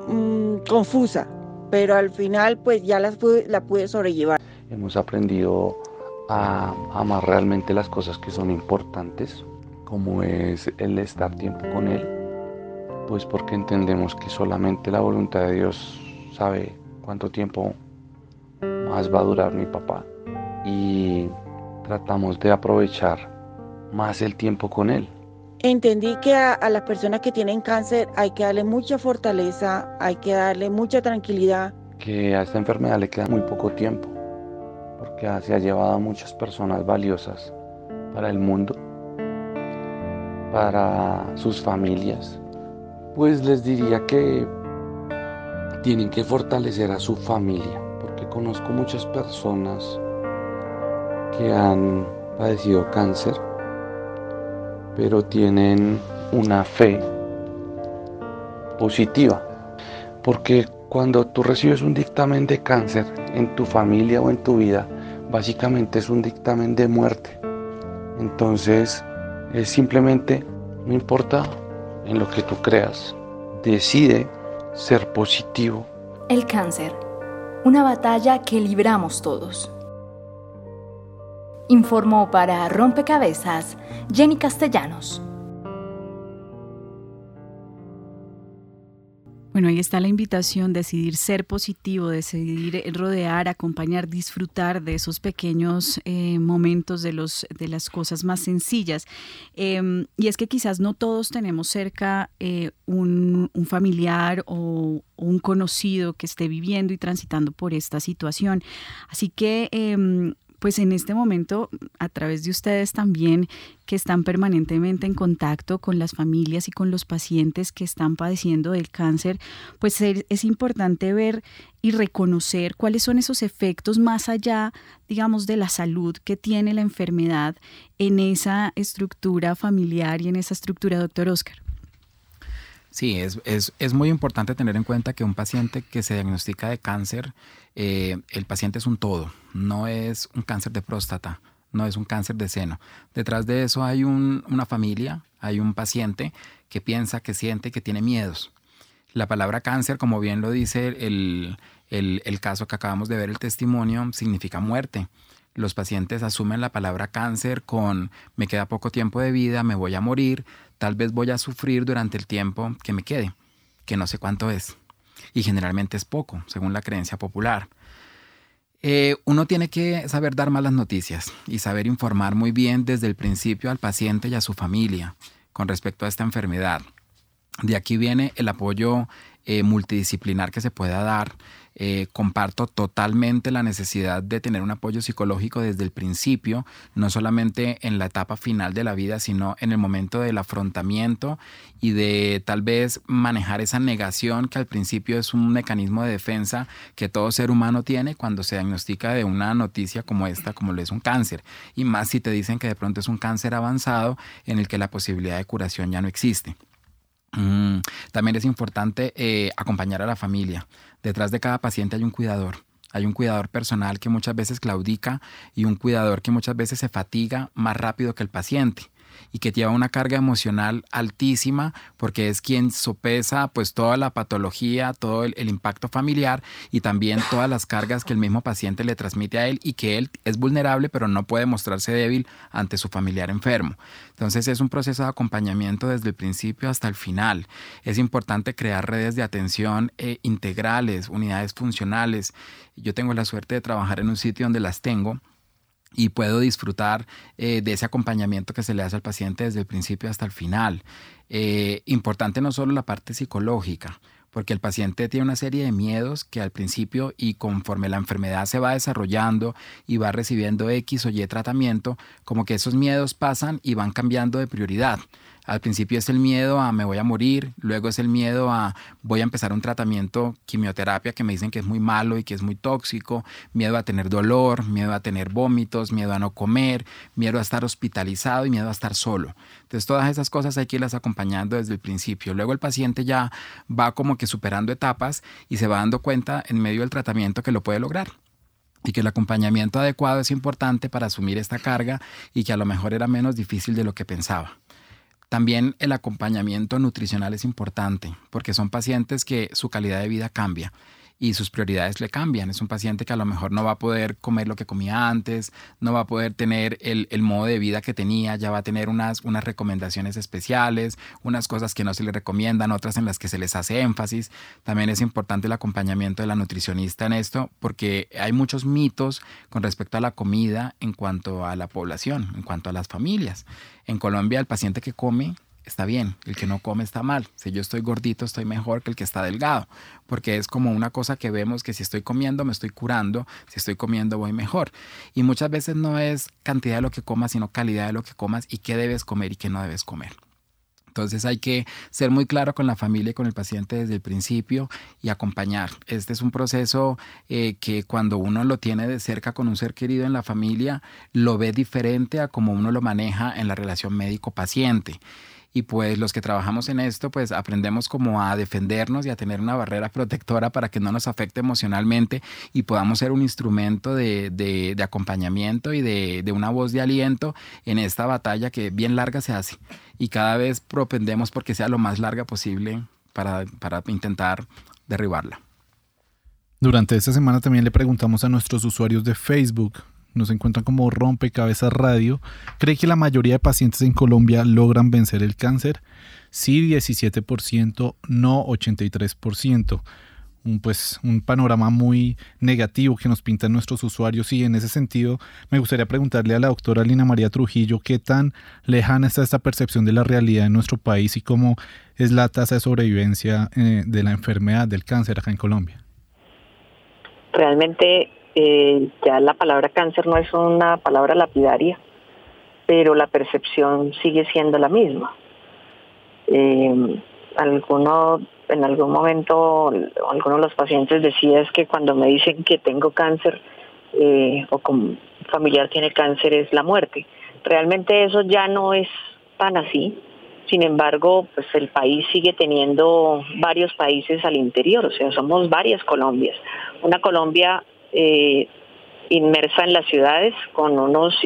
mm, confusa, pero al final pues ya la pude, la pude sobrellevar. Hemos aprendido a amar realmente las cosas que son importantes, como es el estar tiempo con Él, pues porque entendemos que solamente la voluntad de Dios sabe cuánto tiempo más va a durar mi papá. Y tratamos de aprovechar más el tiempo con Él. Entendí que a, las personas que tienen cáncer hay que darle mucha fortaleza, hay que darle mucha tranquilidad. Que a esta enfermedad le queda muy poco tiempo, porque se ha llevado a muchas personas valiosas para el mundo, para sus familias. Pues les diría que tienen que fortalecer a su familia, porque conozco muchas personas que han padecido cáncer, pero tienen una fe positiva. Porque cuando tú recibes un dictamen de cáncer en tu familia o en tu vida, básicamente es un dictamen de muerte. Entonces, es simplemente, no importa en lo que tú creas, decide ser positivo. El cáncer, una batalla que libramos todos. Informó para Rompecabezas Jenny Castellanos. Bueno, ahí está la invitación, decidir ser positivo, decidir rodear, acompañar, disfrutar de esos pequeños eh, momentos de, los, de las cosas más sencillas. Em, y es que quizás no todos tenemos cerca eh, un, familiar o, un conocido que esté viviendo y transitando por esta situación. Así que em, pues en este momento, a través de ustedes también, que están permanentemente en contacto con las familias y con los pacientes que están padeciendo del cáncer, pues es importante ver y reconocer cuáles son esos efectos más allá, digamos, de la salud que tiene la enfermedad en esa estructura familiar y en esa estructura, doctor Oscar. Sí, es, es, es, muy importante tener en cuenta que un paciente que se diagnostica de cáncer, eh, el paciente es un todo, no es un cáncer de próstata, no es un cáncer de seno. Detrás de eso hay un, una familia, hay un paciente que piensa, que siente, que tiene miedos. La palabra cáncer, como bien lo dice el, el, el caso que acabamos de ver, el testimonio, significa muerte los pacientes asumen la palabra cáncer con me queda poco tiempo de vida, me voy a morir, tal vez voy a sufrir durante el tiempo que me quede, que no sé cuánto es. Y generalmente es poco, según la creencia popular. Eh, uno tiene que saber dar malas noticias y saber informar muy bien desde el principio al paciente y a su familia con respecto a esta enfermedad. De aquí viene el apoyo eh, multidisciplinar que se pueda dar eh, comparto totalmente la necesidad de tener un apoyo psicológico desde el principio, no solamente en la etapa final de la vida, sino en el momento del afrontamiento y de tal vez manejar esa negación que al principio es un mecanismo de defensa que todo ser humano tiene cuando se diagnostica de una noticia como esta, como lo es un cáncer. Y más si te dicen que de pronto es un cáncer avanzado en el que la posibilidad de curación ya no existe. Mm, también es importante eh, acompañar a la familia. Detrás de cada paciente hay un cuidador. Hay un cuidador personal que muchas veces claudica y un cuidador que muchas veces se fatiga más rápido que el paciente y que lleva una carga emocional altísima porque es quien sopesa pues toda la patología, todo el, impacto familiar y también todas las cargas que el mismo paciente le transmite a él y que él es vulnerable pero no puede mostrarse débil ante su familiar enfermo. Entonces es un proceso de acompañamiento desde el principio hasta el final. Es importante crear redes de atención eh, integrales, unidades funcionales. Yo tengo la suerte de trabajar en un sitio donde las tengo y puedo disfrutar eh, de ese acompañamiento que se le hace al paciente desde el principio hasta el final. Eh, importante no solo la parte psicológica, porque el paciente tiene una serie de miedos que al principio y conforme la enfermedad se va desarrollando y va recibiendo X o Y tratamiento, como que esos miedos pasan y van cambiando de prioridad. Al principio es el miedo a me voy a morir, luego es el miedo a voy a empezar un tratamiento quimioterapia que me dicen que es muy malo y que es muy tóxico, miedo a tener dolor, miedo a tener vómitos, miedo a no comer, miedo a estar hospitalizado y miedo a estar solo. Entonces todas esas cosas hay que irlas acompañando desde el principio. Luego el paciente ya va como que superando etapas y se va dando cuenta en medio del tratamiento que lo puede lograr y que el acompañamiento adecuado es importante para asumir esta carga y que a lo mejor era menos difícil de lo que pensaba. También el acompañamiento nutricional es importante porque son pacientes que su calidad de vida cambia y sus prioridades le cambian. Es un paciente que a lo mejor no va a poder comer lo que comía antes, no va a poder tener el, modo de vida que tenía, ya va a tener unas, unas recomendaciones especiales, unas cosas que no se le recomiendan, otras en las que se les hace énfasis. También es importante el acompañamiento de la nutricionista en esto porque hay muchos mitos con respecto a la comida en cuanto a la población, en cuanto a las familias. En Colombia el paciente que come está bien, el que no come está mal. Si yo estoy gordito, estoy mejor que el que está delgado, porque es como una cosa que vemos que si estoy comiendo, me estoy curando, si estoy comiendo, voy mejor. Y muchas veces no es cantidad de lo que comas, sino calidad de lo que comas y qué debes comer y qué no debes comer. Entonces hay que ser muy claro con la familia y con el paciente desde el principio y acompañar. Este es un proceso eh, que cuando uno lo tiene de cerca con un ser querido en la familia, lo ve diferente a como uno lo maneja en la relación médico-paciente y pues los que trabajamos en esto pues aprendemos como a defendernos y a tener una barrera <laughs> protectora para que no nos afecte emocionalmente y podamos ser un instrumento de, de, acompañamiento y de, de, una voz de aliento en esta batalla que bien larga se hace y cada vez propendemos porque sea lo más larga posible para, para intentar derribarla. Durante esta semana también le preguntamos a nuestros usuarios de Facebook, nos encuentran como Rompecabezas Radio, ¿cree que la mayoría de pacientes en Colombia logran vencer el cáncer? Sí, 17%, no 83% un, pues, un panorama muy negativo que nos pintan nuestros usuarios y en ese sentido me gustaría preguntarle a la doctora Lina María Trujillo qué tan lejana está esta percepción de la realidad en nuestro país y cómo es la tasa de sobrevivencia eh, de la enfermedad del cáncer acá en Colombia. Realmente eh, ya la palabra cáncer no es una palabra lapidaria, pero la percepción sigue siendo la misma. Eh, algunos en algún momento alguno de los pacientes decía es que cuando me dicen que tengo cáncer eh, o con familiar tiene cáncer es la muerte. Realmente eso ya no es tan así. Sin embargo, pues el país sigue teniendo varios países al interior, o sea, somos varias Colombias. Una Colombia eh, inmersa en las ciudades con unos,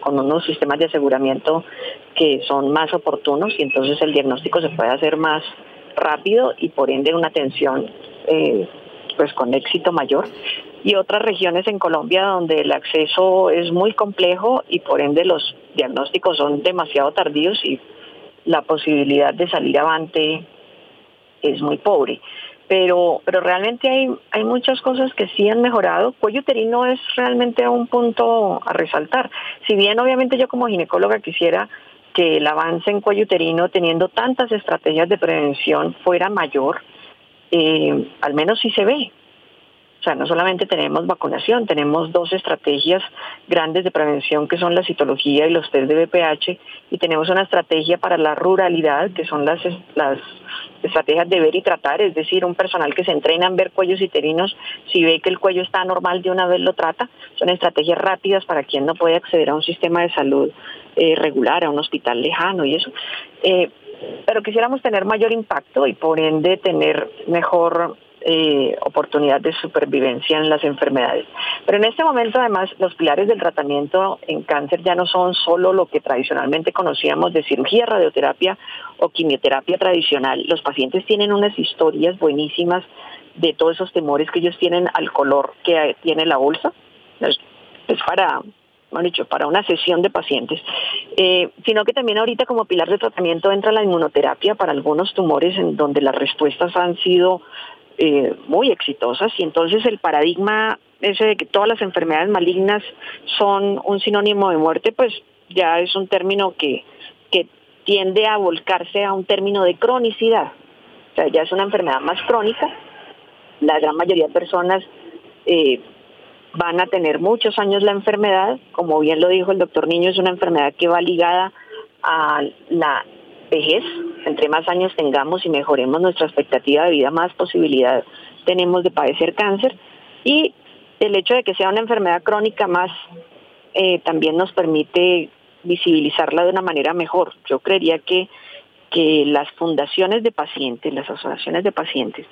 con unos sistemas de aseguramiento que son más oportunos y entonces el diagnóstico se puede hacer más rápido y por ende una atención eh, pues con éxito mayor y otras regiones en Colombia donde el acceso es muy complejo y por ende los diagnósticos son demasiado tardíos y la posibilidad de salir avante es muy pobre. Pero, pero realmente hay, hay muchas cosas que sí han mejorado. Cuello uterino es realmente un punto a resaltar. Si bien obviamente yo como ginecóloga quisiera que el avance en cuello uterino, teniendo tantas estrategias de prevención, fuera mayor, eh, al menos sí se ve. O sea, no solamente tenemos vacunación, tenemos dos estrategias grandes de prevención que son la citología y los test de BPH y tenemos una estrategia para la ruralidad que son las, las estrategias de ver y tratar, es decir, un personal que se entrena en ver cuellos uterinos, si ve que el cuello está normal de una vez lo trata, son estrategias rápidas para quien no puede acceder a un sistema de salud eh, regular, a un hospital lejano y eso. Eh, pero quisiéramos tener mayor impacto y por ende tener mejor eh, oportunidad de supervivencia en las enfermedades. Pero en este momento, además, los pilares del tratamiento en cáncer ya no son solo lo que tradicionalmente conocíamos de cirugía, radioterapia o quimioterapia tradicional. Los pacientes tienen unas historias buenísimas de todos esos temores que ellos tienen al color que tiene la bolsa. Es, para bueno, dicho, para una sesión de pacientes, eh, sino que también ahorita como pilar de tratamiento entra la inmunoterapia para algunos tumores en donde las respuestas han sido eh, muy exitosas y entonces el paradigma ese de que todas las enfermedades malignas son un sinónimo de muerte, pues ya es un término que, que tiende a volcarse a un término de cronicidad. O sea, ya es una enfermedad más crónica. La gran mayoría de personas eh, van a tener muchos años la enfermedad. Como bien lo dijo el doctor Niño, es una enfermedad que va ligada a la vejez, entre más años tengamos y mejoremos nuestra expectativa de vida, más posibilidad tenemos de padecer cáncer. Y el hecho de que sea una enfermedad crónica más eh, también nos permite visibilizarla de una manera mejor. Yo creería que, que las fundaciones de pacientes, las asociaciones de pacientes,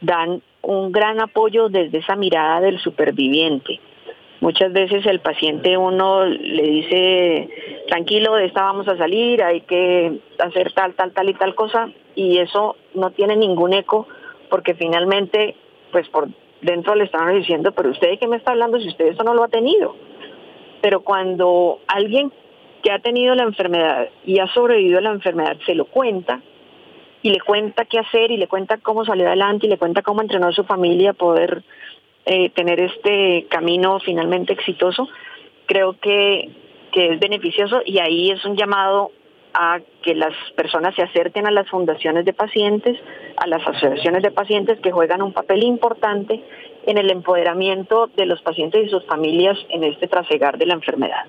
dan un gran apoyo desde esa mirada del superviviente Muchas veces el paciente uno le dice, tranquilo, de esta vamos a salir, hay que hacer tal, tal, tal y tal cosa, y eso no tiene ningún eco porque finalmente, pues por dentro le están diciendo, pero usted de qué me está hablando si usted eso no lo ha tenido. Pero cuando alguien que ha tenido la enfermedad y ha sobrevivido a la enfermedad se lo cuenta, y le cuenta qué hacer y le cuenta cómo salió adelante y le cuenta cómo entrenó a su familia poder eh, tener este camino finalmente exitoso, creo que, que es beneficioso y ahí es un llamado a que las personas se acerquen a las fundaciones de pacientes, a las asociaciones de pacientes que juegan un papel importante en el empoderamiento de los pacientes y sus familias en este trasegar de la enfermedad.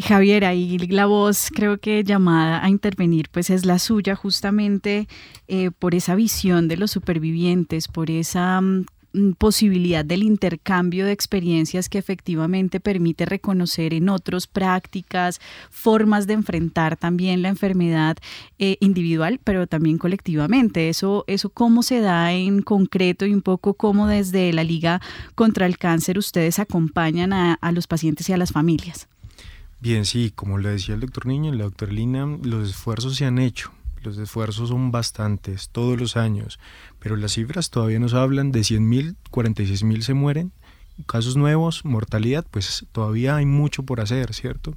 Javier, ahí la voz creo que llamada a intervenir pues es la suya justamente eh, por esa visión de los supervivientes, por esa mm, posibilidad del intercambio de experiencias que efectivamente permite reconocer en otros prácticas, formas de enfrentar también la enfermedad eh, individual, pero también colectivamente. Eso, eso cómo se da en concreto y un poco cómo desde la Liga contra el Cáncer ustedes acompañan a, a los pacientes y a las familias. Bien, sí, como le decía el doctor Niño y la doctora Lina, los esfuerzos se han hecho los esfuerzos son bastantes todos los años, pero las cifras todavía nos hablan de 100.000, 46.000 se mueren, casos nuevos, mortalidad, pues todavía hay mucho por hacer, ¿cierto?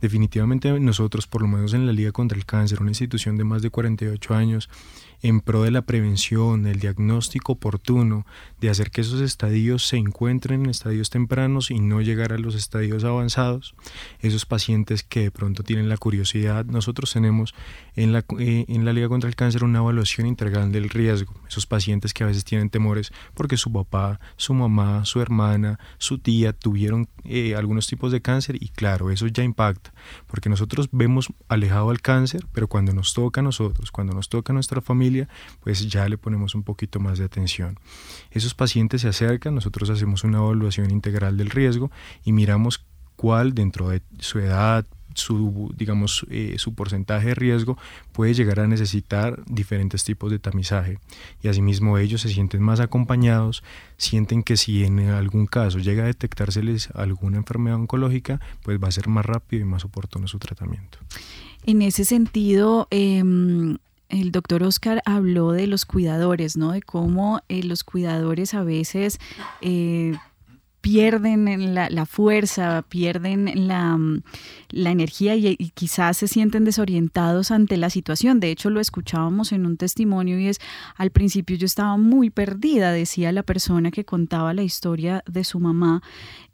Definitivamente nosotros, por lo menos en la Liga contra el Cáncer, una institución de más de 48 años, en pro de la prevención, el diagnóstico oportuno, de hacer que esos estadios se encuentren en estadios tempranos y no llegar a los estadios avanzados. Esos pacientes que de pronto tienen la curiosidad, nosotros tenemos en la, eh, en la Liga contra el Cáncer una evaluación integral del riesgo. Esos pacientes que a veces tienen temores porque su papá, su mamá, su hermana, su tía tuvieron eh, algunos tipos de cáncer y claro, eso ya impacta, porque nosotros vemos alejado al cáncer, pero cuando nos toca a nosotros, cuando nos toca a nuestra familia, pues ya le ponemos un poquito más de atención. Esos pacientes se acercan, nosotros hacemos una evaluación integral del riesgo y miramos cuál dentro de su edad, su, digamos, eh, su porcentaje de riesgo puede llegar a necesitar diferentes tipos de tamizaje. Y asimismo ellos se sienten más acompañados, sienten que si en algún caso llega a detectárseles alguna enfermedad oncológica, pues va a ser más rápido y más oportuno su tratamiento. En ese sentido, em, el doctor Oscar habló de los cuidadores, ¿no? De cómo eh, los cuidadores a veces eh, pierden la, la, fuerza, pierden la, la energía y, quizás se sienten desorientados ante la situación. De hecho, lo escuchábamos en un testimonio y es, al principio yo estaba muy perdida, decía la persona que contaba la historia de su mamá,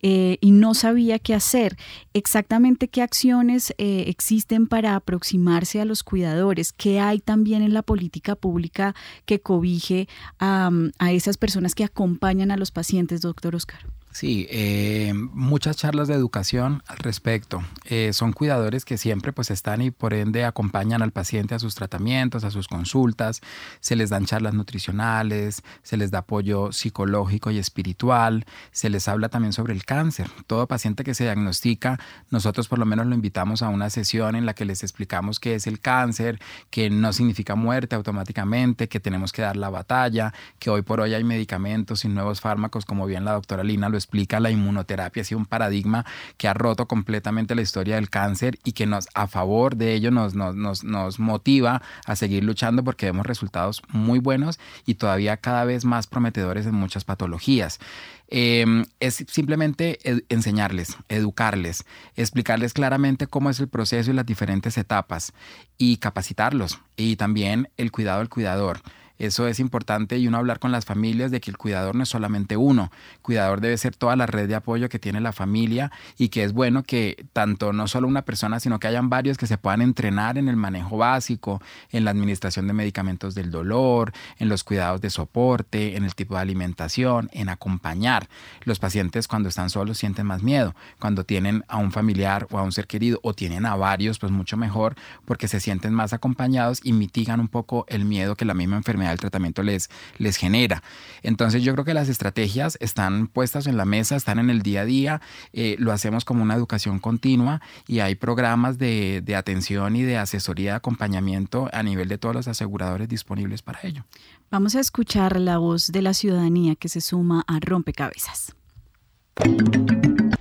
eh, y no sabía qué hacer. Exactamente qué acciones eh, existen para aproximarse a los cuidadores, qué hay también en la política pública que cobije a, a esas personas que acompañan a los pacientes, doctor Oscar. Sí, eh, muchas charlas de educación al respecto. Eh, son cuidadores que siempre pues están y por ende acompañan al paciente a sus tratamientos, a sus consultas, se les dan charlas nutricionales, se les da apoyo psicológico y espiritual, se les habla también sobre el cáncer. Todo paciente que se diagnostica, nosotros por lo menos lo invitamos a una sesión en la que les explicamos qué es el cáncer, que no significa muerte automáticamente, que tenemos que dar la batalla, que hoy por hoy hay medicamentos y nuevos fármacos, como bien la doctora Lina lo explica la inmunoterapia, ha sido un paradigma que ha roto completamente la historia del cáncer y que nos, a favor de ello nos, nos, nos, nos motiva a seguir luchando porque vemos resultados muy buenos y todavía cada vez más prometedores en muchas patologías. Eh, es simplemente enseñarles, educarles, explicarles claramente cómo es el proceso y las diferentes etapas y capacitarlos y también el cuidado del cuidador. Eso es importante y uno hablar con las familias de que el cuidador no es solamente uno. El cuidador debe ser toda la red de apoyo que tiene la familia y que es bueno que tanto no solo una persona, sino que hayan varios que se puedan entrenar en el manejo básico, en la administración de medicamentos del dolor, en los cuidados de soporte, en el tipo de alimentación, en acompañar. Los pacientes cuando están solos sienten más miedo. Cuando tienen a un familiar o a un ser querido o tienen a varios, pues mucho mejor porque se sienten más acompañados y mitigan un poco el miedo que la misma enfermedad del tratamiento les, les genera. Entonces yo creo que las estrategias están puestas en la mesa, están en el día a día, eh, lo hacemos como una educación continua y hay programas de, de atención y de asesoría de acompañamiento a nivel de todos los aseguradores disponibles para ello. Vamos a escuchar la voz de la ciudadanía que se suma a Rompecabezas.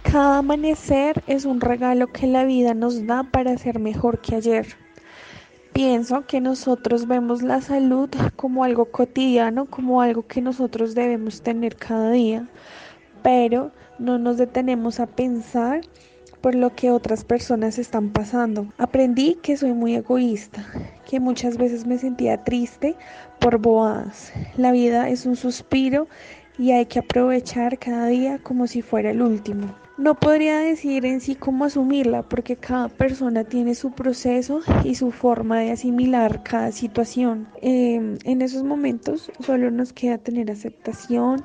Cada amanecer es un regalo que la vida nos da para ser mejor que ayer. Pienso que nosotros vemos la salud como algo cotidiano, como algo que nosotros debemos tener cada día, pero no nos detenemos a pensar por lo que otras personas están pasando. Aprendí que soy muy egoísta, que muchas veces me sentía triste por boadas. La vida es un suspiro y hay que aprovechar cada día como si fuera el último. No podría decir en sí cómo asumirla porque cada persona tiene su proceso y su forma de asimilar cada situación. Eh, en esos momentos solo nos queda tener aceptación,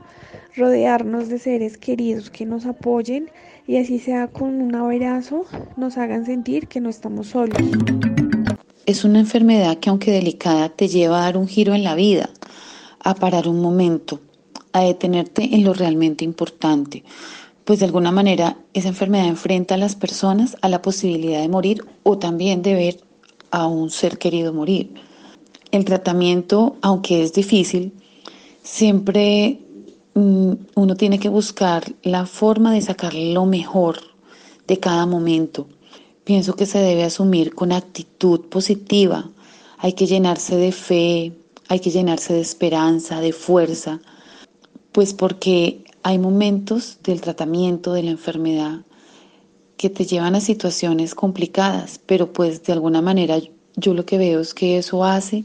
rodearnos de seres queridos que nos apoyen y así sea con un abrazo nos hagan sentir que no estamos solos. Es una enfermedad que aunque delicada te lleva a dar un giro en la vida, a parar un momento, a detenerte en lo realmente importante pues de alguna manera esa enfermedad enfrenta a las personas a la posibilidad de morir o también de ver a un ser querido morir. El tratamiento, aunque es difícil, siempre mm, uno tiene que buscar la forma de sacar lo mejor de cada momento. Pienso que se debe asumir con actitud positiva, hay que llenarse de fe, hay que llenarse de esperanza, de fuerza, pues porque hay momentos del tratamiento de la enfermedad que te llevan a situaciones complicadas, pero pues de alguna manera yo lo que veo es que eso hace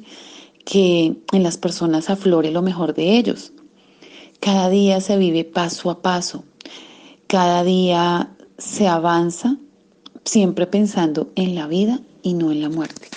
que en las personas aflore lo mejor de ellos. Cada día se vive paso a paso, cada día se avanza siempre pensando en la vida y no en la muerte.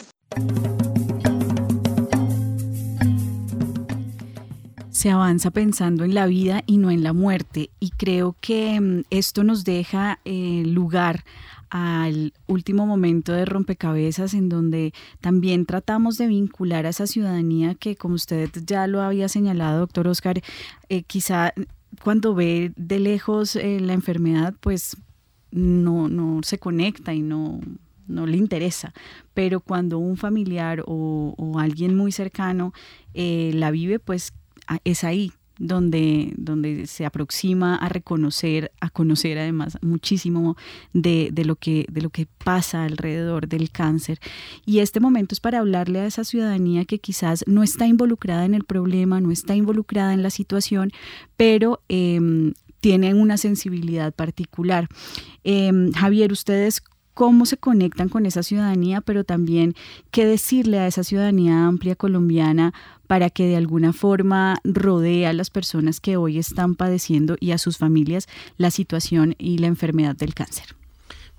Se avanza pensando en la vida y no en la muerte. Y creo que mm, esto nos deja eh, lugar al último momento de rompecabezas en donde también tratamos de vincular a esa ciudadanía que, como usted ya lo había señalado, doctor Oscar, eh, quizá cuando ve de lejos eh, la enfermedad, pues no, no se conecta y no, no le interesa, pero cuando un familiar o, alguien muy cercano la vive, pues es ahí donde, donde se aproxima a reconocer, a conocer además muchísimo de, lo que, de lo que pasa alrededor del cáncer. Y este momento es para hablarle a esa ciudadanía que quizás no está involucrada en el problema, no está involucrada en la situación, pero eh, tienen una sensibilidad particular. Em, Javier, ustedes cómo se conectan con esa ciudadanía, pero también qué decirle a esa ciudadanía amplia colombiana para que de alguna forma rodee a las personas que hoy están padeciendo y a sus familias la situación y la enfermedad del cáncer.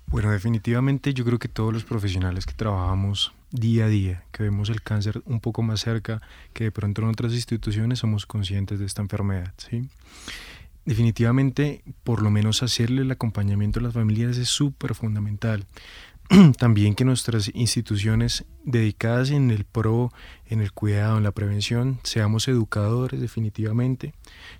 Bueno, definitivamente yo creo que todos los profesionales que trabajamos día a día, que vemos el cáncer un poco más cerca que de pronto en otras instituciones, somos conscientes de esta enfermedad. ¿sí? Definitivamente por lo menos hacerle el acompañamiento a las familias es súper fundamental. <clears throat> También que nuestras instituciones dedicadas en el pro, en el cuidado, en la prevención, seamos educadores definitivamente.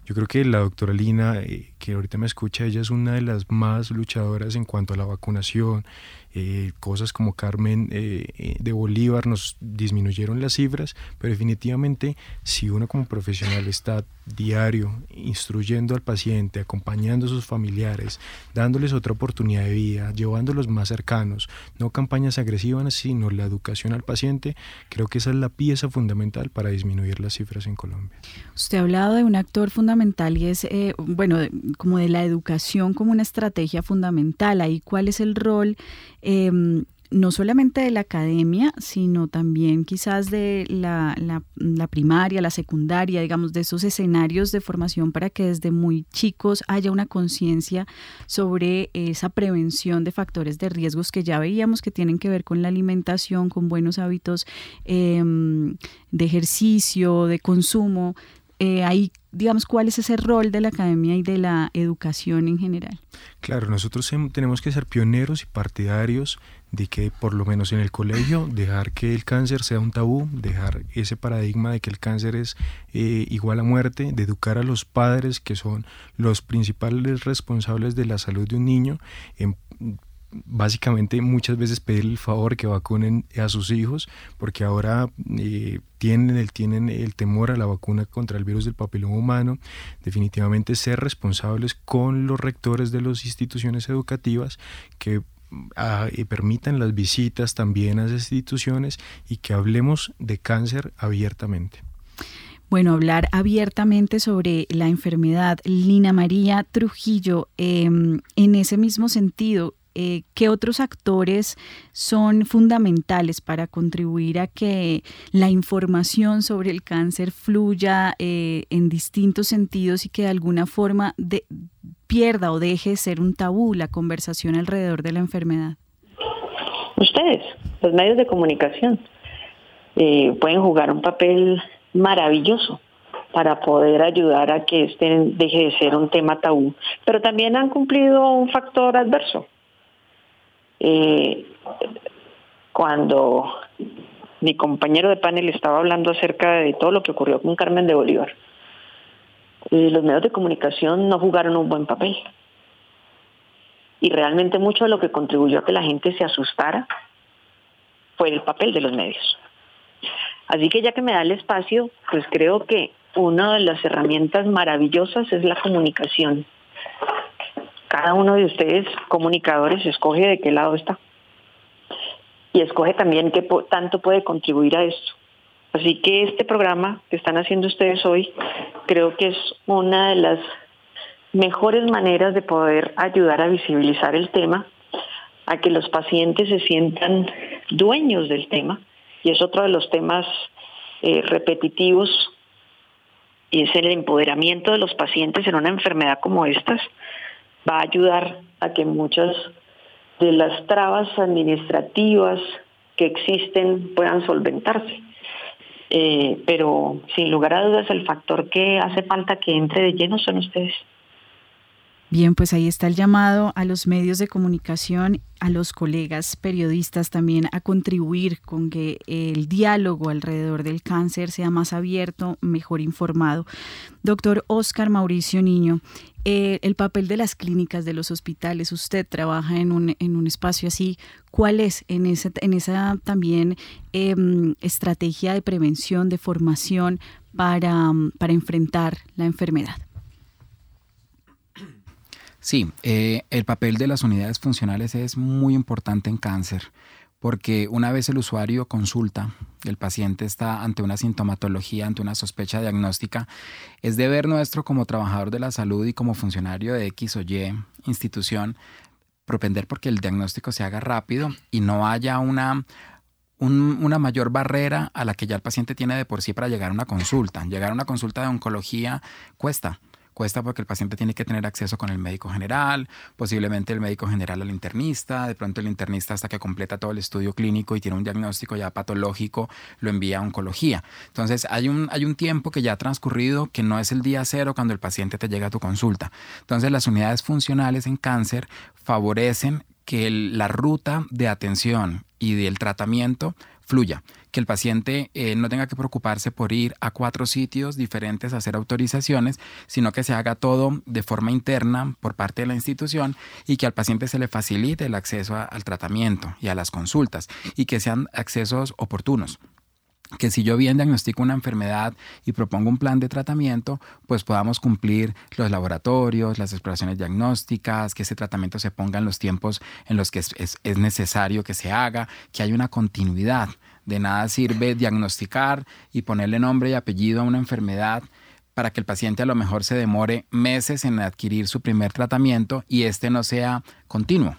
Yo creo que la doctora Lina, eh, que ahorita me escucha, ella es una de las más luchadoras en cuanto a la vacunación, eh, cosas como Carmen eh, eh, de Bolívar nos disminuyeron las cifras, pero definitivamente si uno como profesional está diario instruyendo al paciente, acompañando a sus familiares, dándoles otra oportunidad de vida, llevándolos más cercanos, no campañas agresivas, sino la educación al paciente, creo que esa es la pieza fundamental para disminuir las cifras en Colombia. Usted ha hablado de un actor fundamental y es, bueno, como de la educación como una estrategia fundamental. Ahí, ¿cuál es el rol Em, no solamente de la academia, sino también quizás de la, la, primaria, la secundaria, digamos, de esos escenarios de formación para que desde muy chicos haya una conciencia sobre esa prevención de factores de riesgos que ya veíamos que tienen que ver con la alimentación, con buenos hábitos em, de ejercicio, de consumo. Eh, ahí digamos, cuál es ese rol de la academia y de la educación en general. Claro, nosotros tenemos que ser pioneros y partidarios de que por lo menos en el colegio dejar que el cáncer sea un tabú, dejar ese paradigma de que el cáncer es eh, igual a muerte, de educar a los padres que son los principales responsables de la salud de un niño, en básicamente muchas veces pedirle el favor que vacunen a sus hijos porque ahora eh, tienen, el, tienen el temor a la vacuna contra el virus del papiloma humano. Definitivamente ser responsables con los rectores de las instituciones educativas que ah, permitan las visitas también a esas instituciones y que hablemos de cáncer abiertamente. Bueno, hablar abiertamente sobre la enfermedad. Lina María Trujillo, em, en ese mismo sentido, eh, ¿qué otros actores son fundamentales para contribuir a que la información sobre el cáncer fluya eh, en distintos sentidos y que de alguna forma pierda o deje de ser un tabú la conversación alrededor de la enfermedad? Ustedes, los medios de comunicación, eh, pueden jugar un papel maravilloso para poder ayudar a que este deje de ser un tema tabú, pero también han cumplido un factor adverso eh, cuando mi compañero de panel estaba hablando acerca de todo lo que ocurrió con Carmen de Bolívar, los medios de comunicación no jugaron un buen papel. Y realmente mucho de lo que contribuyó a que la gente se asustara fue el papel de los medios. Así que ya que me da el espacio, pues creo que una de las herramientas maravillosas es la comunicación cada uno de ustedes, comunicadores, escoge de qué lado está. y escoge también qué tanto puede contribuir a esto. Así que este programa que están haciendo ustedes hoy creo que es una de las mejores maneras de poder ayudar a visibilizar el tema, a que los pacientes se sientan dueños del tema, y es otro de los temas eh, repetitivos, es el empoderamiento de los pacientes en una enfermedad como estas, va a ayudar a que muchas de las trabas administrativas que existen puedan solventarse. Eh, pero sin lugar a dudas el factor que hace falta que entre de lleno son ustedes. Bien, pues ahí está el llamado a los medios de comunicación, a los colegas periodistas también a contribuir con que el diálogo alrededor del cáncer sea más abierto, mejor informado. Doctor Oscar Mauricio Niño, eh, el papel de las clínicas, de los hospitales, usted trabaja en un, en un espacio así, ¿cuál es en esa, en esa también em, estrategia de prevención, de formación para, para enfrentar la enfermedad? Sí, eh, el papel de las unidades funcionales es muy importante en cáncer porque una vez el usuario consulta, el paciente está ante una sintomatología, ante una sospecha diagnóstica, es deber nuestro como trabajador de la salud y como funcionario de X o Y institución propender porque el diagnóstico se haga rápido y no haya una una mayor barrera a la que ya el paciente tiene de por sí para llegar a una consulta. Llegar a una consulta de oncología cuesta. Cuesta porque el paciente tiene que tener acceso con el médico general, posiblemente el médico general al internista, de pronto el internista hasta que completa todo el estudio clínico y tiene un diagnóstico ya patológico, lo envía a oncología. Entonces hay un, hay un tiempo que ya ha transcurrido que no es el día cero cuando el paciente te llega a tu consulta. Entonces las unidades funcionales en cáncer favorecen que la ruta de atención y del tratamiento fluya que el paciente eh, no tenga que preocuparse por ir a cuatro sitios diferentes a hacer autorizaciones, sino que se haga todo de forma interna por parte de la institución y que al paciente se le facilite el acceso al tratamiento y a las consultas y que sean accesos oportunos que si yo bien diagnostico una enfermedad y propongo un plan de tratamiento, pues podamos cumplir los laboratorios, las exploraciones diagnósticas, que ese tratamiento se ponga en los tiempos en los que es, es necesario que se haga, que haya una continuidad. De nada sirve diagnosticar y ponerle nombre y apellido a una enfermedad para que el paciente a lo mejor se demore meses en adquirir su primer tratamiento y este no sea continuo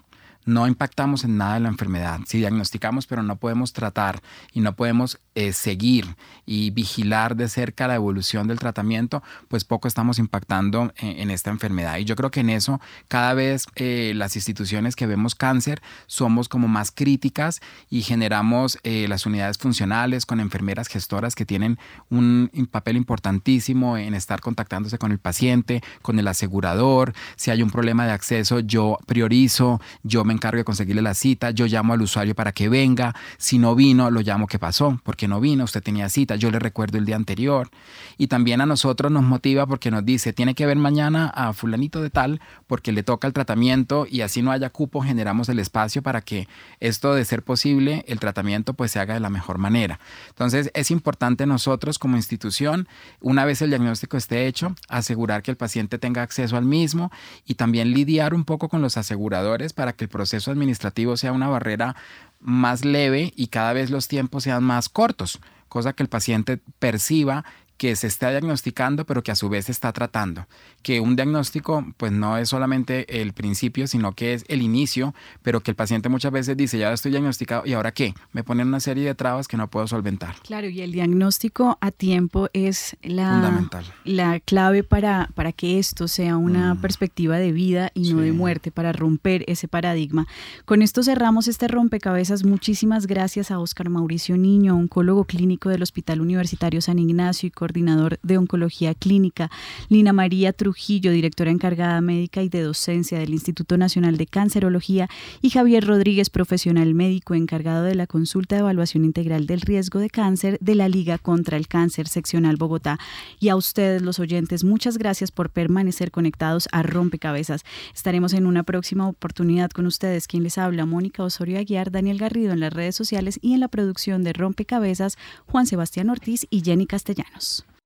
no impactamos en nada de la enfermedad. Si diagnosticamos pero no podemos tratar y no podemos eh, seguir y vigilar de cerca la evolución del tratamiento, pues poco estamos impactando en, esta enfermedad. Y yo creo que en eso cada vez eh, las instituciones que vemos cáncer somos como más críticas y generamos eh, las unidades funcionales con enfermeras gestoras que tienen un papel importantísimo en estar contactándose con el paciente, con el asegurador. Si hay un problema de acceso, yo priorizo, yo me encargo de conseguirle la cita, yo llamo al usuario para que venga, si no vino, lo llamo, ¿qué pasó? porque no vino? Usted tenía cita, yo le recuerdo el día anterior. Y también a nosotros nos motiva porque nos dice, tiene que ver mañana a fulanito de tal porque le toca el tratamiento y así no haya cupo, generamos el espacio para que esto de ser posible, el tratamiento pues se haga de la mejor manera. Entonces es importante nosotros como institución, una vez el diagnóstico esté hecho, asegurar que el paciente tenga acceso al mismo y también lidiar un poco con los aseguradores para que el proceso administrativo sea una barrera más leve y cada vez los tiempos sean más cortos, cosa que el paciente perciba que se está diagnosticando, pero que a su vez está tratando. Que un diagnóstico, pues no es solamente el principio, sino que es el inicio, pero que el paciente muchas veces dice, ya estoy diagnosticado, ¿y ahora qué? Me ponen una serie de trabas que no puedo solventar. Claro, y el diagnóstico a tiempo es la, la clave para, para que esto sea una mm. perspectiva de vida y no de muerte, para romper ese paradigma. Con esto cerramos este rompecabezas. Muchísimas gracias a Oscar Mauricio Niño, oncólogo clínico del Hospital Universitario San Ignacio y coordinador de Oncología Clínica, Lina María Trujillo, directora encargada médica y de docencia del Instituto Nacional de Cancerología, y Javier Rodríguez, profesional médico encargado de la consulta de evaluación integral del riesgo de cáncer de la Liga contra el Cáncer Seccional Bogotá. Y a ustedes, los oyentes, muchas gracias por permanecer conectados a Rompecabezas. Estaremos en una próxima oportunidad con ustedes. Quien les habla, Mónica Osorio Aguiar, Daniel Garrido en las redes sociales y en la producción de Rompecabezas, Juan Sebastián Ortiz y Jenny Castellanos.